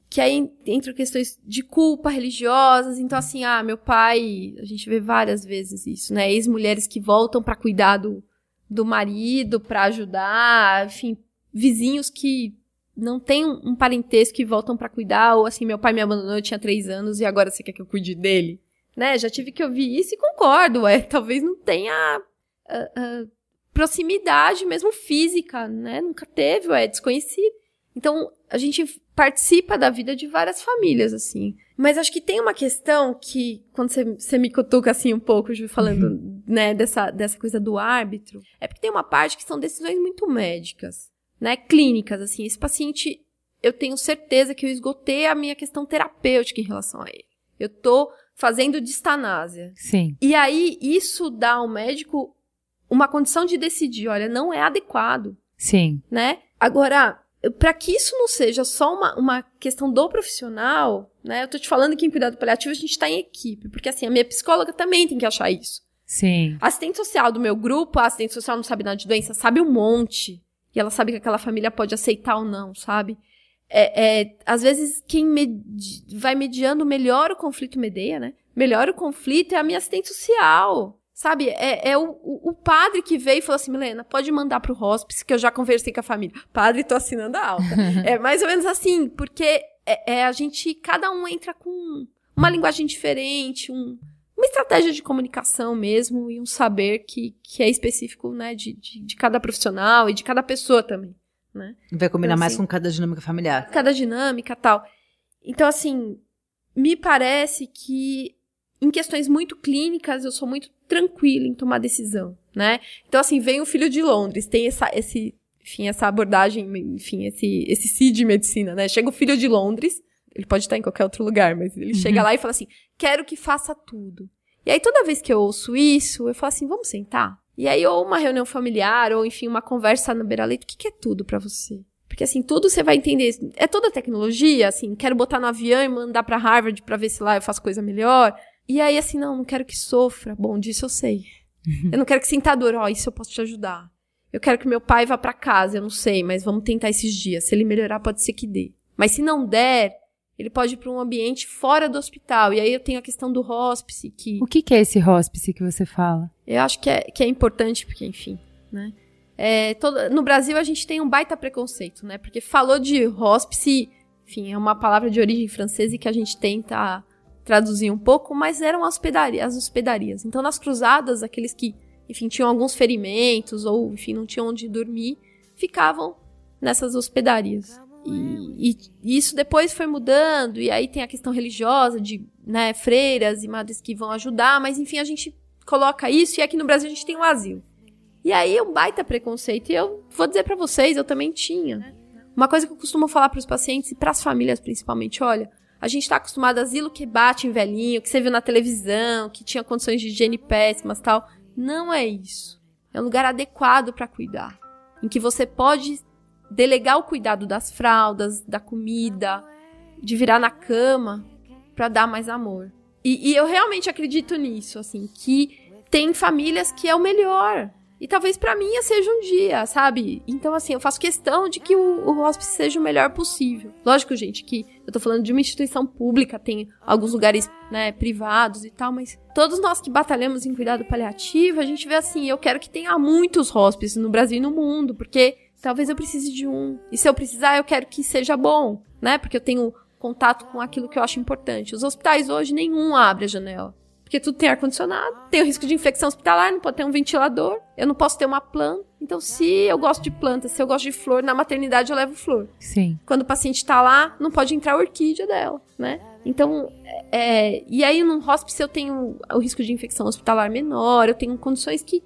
Que aí entra questões de culpa religiosas. Então, assim, ah, meu pai. A gente vê várias vezes isso, né? Ex-mulheres que voltam pra cuidar do, do marido, pra ajudar, enfim, vizinhos que não têm um, parentesco e voltam pra cuidar, ou assim, meu pai me abandonou, eu tinha três anos e agora você quer que eu cuide dele? Né? Já tive que ouvir isso e concordo, é, [laughs] talvez não tenha ah, ah, proximidade mesmo física, né? Nunca teve, é desconhecido. Então, a gente participa da vida de várias famílias, assim. Mas acho que tem uma questão que, quando você, você me cutuca assim um pouco, Ju, falando, né, dessa, dessa coisa do árbitro, é porque tem uma parte que são decisões muito médicas, né, clínicas, assim. Esse paciente, eu tenho certeza que eu esgotei a minha questão terapêutica em relação a ele. Eu tô fazendo distanásia. Sim. E aí, isso dá ao médico uma condição de decidir, olha, não é adequado Sim. né? Agora, para que isso não seja só uma, uma questão do profissional, né? Eu tô te falando que em cuidado paliativo a gente tá em equipe, porque assim, a minha psicóloga também tem que achar isso. Sim. A assistente social do meu grupo, a assistente social não sabe nada de doença, sabe um monte. E ela sabe que aquela família pode aceitar ou não, sabe? É, é, às vezes, quem medi- vai mediando melhor o conflito medeia, né? Melhor o conflito é a minha assistente social. Sabe, é, é o, o, o padre que veio e falou assim, Milena, pode mandar pro hospice, que eu já conversei com a família. Padre, tô assinando a alta. [laughs] é mais ou menos assim, porque é, é a gente, cada um entra com uma linguagem diferente, um, uma estratégia de comunicação mesmo e um saber que, que é específico, né, de, de, de cada profissional e de cada pessoa também, né? Vai combinar Então, mais assim, com cada dinâmica familiar. Cada dinâmica tal. Então, assim, me parece que em questões muito clínicas eu sou muito tranquila em tomar decisão, né? Então, assim, vem o filho de Londres, tem essa, esse, enfim, essa abordagem, enfim, esse, esse CID de medicina, né? Chega o filho de Londres, ele pode estar em qualquer outro lugar, mas ele chega lá e fala assim, quero que faça tudo. E aí, toda vez que eu ouço isso, eu falo assim, vamos sentar? E aí, ou uma reunião familiar, ou enfim, uma conversa no beira-leito, o que, que é tudo pra você? Porque assim, tudo você vai entender. É toda tecnologia, assim, quero botar no avião e mandar pra Harvard pra ver se lá eu faço coisa melhor. E aí, assim, não, não quero que sofra. Bom, disso eu sei. [laughs] Eu não quero que sinta dor. Ó, isso eu posso te ajudar. Eu quero que meu pai vá pra casa, eu não sei, mas vamos tentar esses dias. Se ele melhorar, pode ser que dê. Mas se não der, ele pode ir pra um ambiente fora do hospital. E aí eu tenho a questão do hospice, que O que, que é esse hospice que você fala? eu acho que é, que é importante, porque, enfim, né? É, todo- no Brasil a gente tem um baita preconceito, né? Porque falou de hospice, enfim, é uma palavra de origem francesa e que a gente tenta traduzir um pouco, mas eram hospedaria, as hospedarias. Então, nas cruzadas, aqueles que, enfim, tinham alguns ferimentos ou, enfim, não tinham onde dormir, ficavam nessas hospedarias. E, e- isso depois foi mudando, e aí tem a questão religiosa de, né, freiras e madres que vão ajudar, mas enfim, a gente coloca isso e aqui no Brasil a gente tem o asilo. E aí é um baita preconceito, e eu vou dizer pra vocês, eu também tinha. Uma coisa que eu costumo falar pros pacientes e pras famílias principalmente, olha, a gente tá acostumado a asilo que bate em velhinho, que você viu na televisão, que tinha condições de higiene péssimas, tal. Não é isso. É um lugar adequado pra cuidar, em que você pode delegar o cuidado das fraldas, da comida, de virar na cama pra dar mais amor. E, e eu realmente acredito nisso, assim, que tem famílias que é o melhor. E talvez pra mim seja um dia, sabe? Então, assim, eu faço questão de que o, o hospice seja o melhor possível. Lógico, gente, que eu tô falando de uma instituição pública, tem alguns lugares, né, privados e tal, mas todos nós que batalhamos em cuidado paliativo, a gente vê assim, eu quero que tenha muitos hospices no Brasil e no mundo, porque talvez eu precise de um. E se eu precisar, eu quero que seja bom, né? Porque eu tenho contato com aquilo que eu acho importante. Os hospitais hoje, nenhum abre a janela. Porque tudo tem ar-condicionado, tem o risco de infecção hospitalar, não pode ter um ventilador, eu não posso ter uma planta. Então, se eu gosto de planta, se eu gosto de flor, na maternidade eu levo flor. Sim. Quando o paciente tá lá, não pode entrar a orquídea dela, né? Então, é, e aí no hospice eu tenho o risco de infecção hospitalar menor, eu tenho condições que,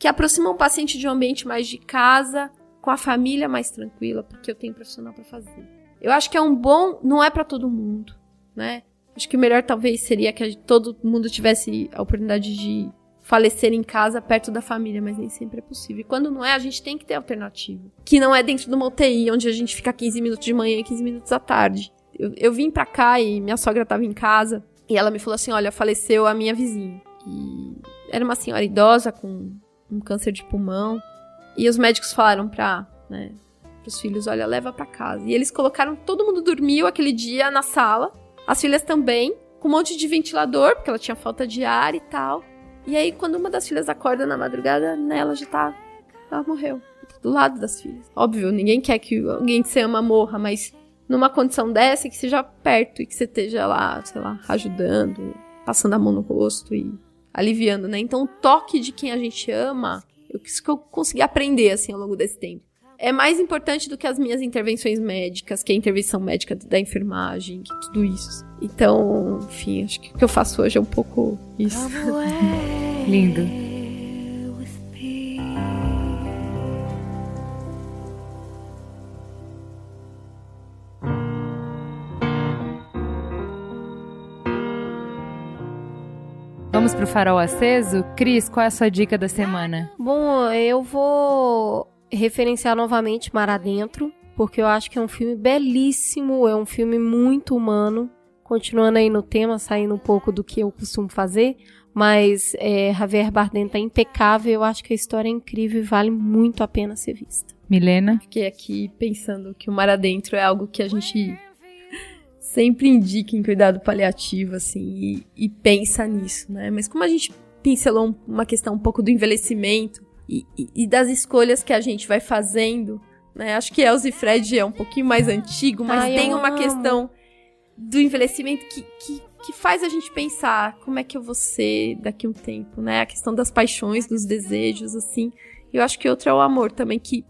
que aproximam o paciente de um ambiente mais de casa, com a família mais tranquila, porque eu tenho profissional para fazer. Eu acho que é um bom, não é para todo mundo, né? Acho que o melhor talvez seria que todo mundo tivesse a oportunidade de falecer em casa perto da família, mas nem sempre é possível. E quando não é, a gente tem que ter alternativa. Que não é dentro de uma UTI, onde a gente fica 15 minutos de manhã e 15 minutos à tarde. Eu, eu vim pra cá e minha sogra tava em casa e ela me falou assim: olha, faleceu a minha vizinha. E era uma senhora idosa com um câncer de pulmão. E os médicos falaram pra, né, pros filhos, olha, leva pra casa. E eles colocaram, todo mundo dormiu aquele dia na sala, as filhas também, com um monte de ventilador, porque ela tinha falta de ar e tal. E aí, quando uma das filhas acorda na madrugada, nela já tá. Ela morreu. Tá do lado das filhas. Óbvio, ninguém quer que alguém que você ama morra, mas numa condição dessa, que seja perto e que você esteja lá, sei lá, ajudando, passando a mão no rosto e aliviando, né? Então, o toque de quem a gente ama, isso que eu consegui aprender, assim, ao longo desse tempo. É mais importante do que as minhas intervenções médicas, que é a intervenção médica da enfermagem, que tudo isso. Então, enfim, acho que o que eu faço hoje é um pouco isso. [laughs] Lindo. Vamos pro farol aceso? Cris, qual é a sua dica da semana? Bom, eu vou referenciar novamente Mar Adentro, porque eu acho que é um filme belíssimo, é um filme muito humano. Continuando aí no tema, saindo um pouco do que eu costumo fazer, mas é, Javier Bardem tá impecável, eu acho que a história é incrível e vale muito a pena ser vista. Milena? Fiquei aqui pensando que o mar adentro é algo que a gente sempre indica em cuidado paliativo, assim, e, e pensa nisso, né? Mas como a gente pincelou um- uma questão um pouco do envelhecimento e, e- e das escolhas que a gente vai fazendo, né? Acho que Elza e Fred é um pouquinho mais antigo, mas Ai, tem uma amo. questão do envelhecimento que, que, que faz a gente pensar como é que eu vou ser daqui a um tempo, né? A questão das paixões, dos desejos, assim. Eu acho que outro é o amor também, que,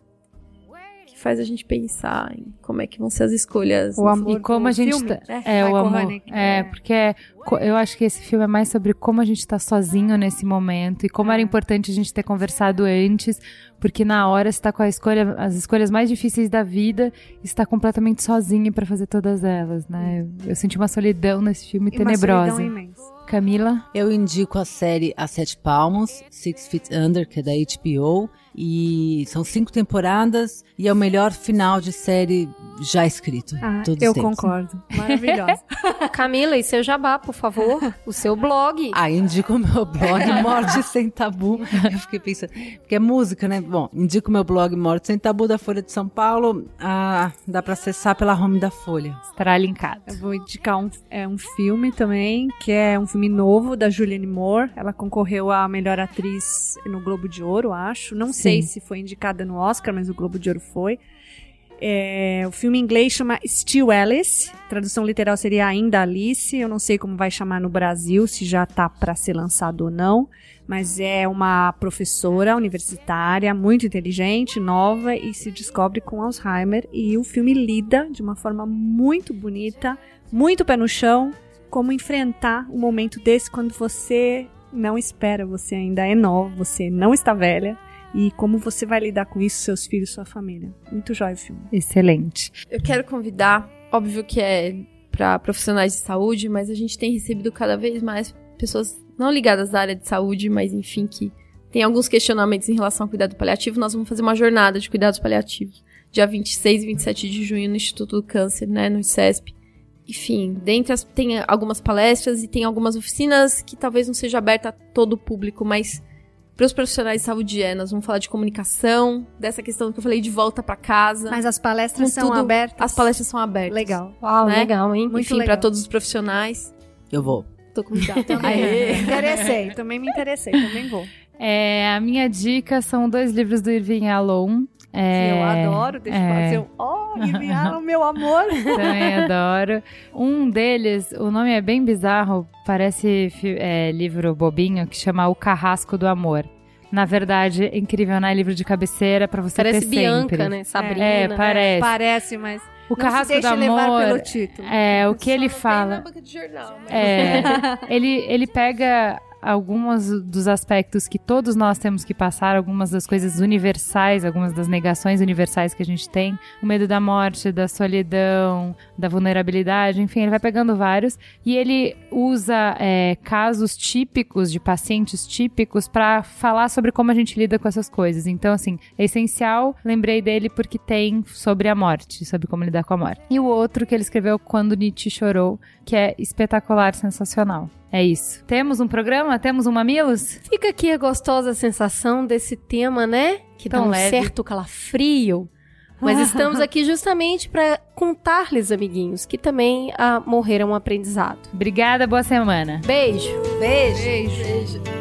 que faz a gente pensar em como é que vão ser as escolhas. O amor E como a gente filme, tá- né? É, o amor. Haneke. É, porque é eu acho que esse filme é mais sobre como a gente tá sozinho nesse momento e como era importante a gente ter conversado antes, porque na hora você tá com a escolha, as escolhas mais difíceis da vida, e está completamente sozinho pra fazer todas elas, né? Eu, eu senti uma solidão nesse filme E uma tenebrosa. solidão imensa. Camila? Eu indico a série A Sete Palmos, Six Feet Under, que é da HBO. E são cinco temporadas e é o melhor final de série já escrito. Ah, todos eu concordo. [laughs] Maravilhosa. Camila, e seu jabá, por favor? O seu blog. Ah, indico o meu blog Morte Sem Tabu. [laughs] Eu fiquei pensando, porque é música, né? Bom, indico o meu blog Morte Sem Tabu da Folha de São Paulo. Ah, dá pra acessar pela home da Folha. Estará linkado. Eu vou indicar um, é, um filme também, que é um filme novo da Julianne Moore. Ela concorreu a melhor atriz no Globo de Ouro, acho. Não sei se foi indicada no Oscar, mas o Globo de Ouro foi. É, o filme em inglês chama Still Alice. Tradução literal seria Ainda Alice. Eu não sei como vai chamar no Brasil, se já tá para ser lançado ou não. Mas é uma professora universitária muito inteligente, nova e se descobre com Alzheimer. E o filme lida de uma forma muito bonita, muito pé no chão, como enfrentar um momento desse quando você não espera, você ainda é nova, você não está velha. E como você vai lidar com isso, seus filhos, sua família. Muito jóia o filme. Excelente. Eu quero convidar, óbvio que é para profissionais de saúde, mas a gente tem recebido cada vez mais pessoas não ligadas à área de saúde, mas enfim, que tem alguns questionamentos em relação ao cuidado paliativo. Nós vamos fazer uma jornada de cuidados paliativos, dia 26 e 27 de junho, no Instituto do Câncer, né, no ICESP. Enfim, dentre as, tem algumas palestras e tem algumas oficinas que talvez não seja aberta a todo o público, mas para os profissionais de saúde é, nós vamos falar de comunicação, dessa questão que eu falei de volta para casa. Mas as palestras são tudo, abertas. As palestras são abertas. Legal. Uau, né? legal, hein? Muito Enfim, para todos os profissionais. Eu vou. Tô convidada. Me interessei, também me interessei, também vou. É, a minha dica são dois livros do Irving Alon. Que É, eu adoro, deixa eu é. fazer um. Oh, enviaram meu amor! [laughs] Também adoro. Um deles, o nome é bem bizarro, parece é, livro bobinho, que chama O Carrasco do Amor. Na verdade, é incrível, né? Livro de cabeceira pra você Parece ter Bianca, sempre. né? Sabrina. É, né? parece. Parece, mas. O não Carrasco se do Amor pelo título. é o que ele fala. na banca de jornal, mas- É, [laughs] ele, ele pega alguns dos aspectos que todos nós temos que passar, algumas das coisas universais, algumas das negações universais que a gente tem, o medo da morte, da solidão, da vulnerabilidade, enfim, ele vai pegando vários e ele usa é, casos típicos de pacientes típicos para falar sobre como a gente lida com essas coisas. Então, assim, é essencial, lembrei dele porque tem sobre a morte, sobre como lidar com a morte. E o outro que ele escreveu Quando Nietzsche Chorou, que é espetacular, sensacional. É isso. Temos um programa? Temos um Mamilos? Fica aqui a gostosa sensação desse tema, né? Que Tão dá um leve. certo calafrio. Mas estamos aqui [laughs] justamente para contar-lhes, amiguinhos, que também ah, morreram um aprendizado. Obrigada, boa semana. Beijo! Beijo. Beijo.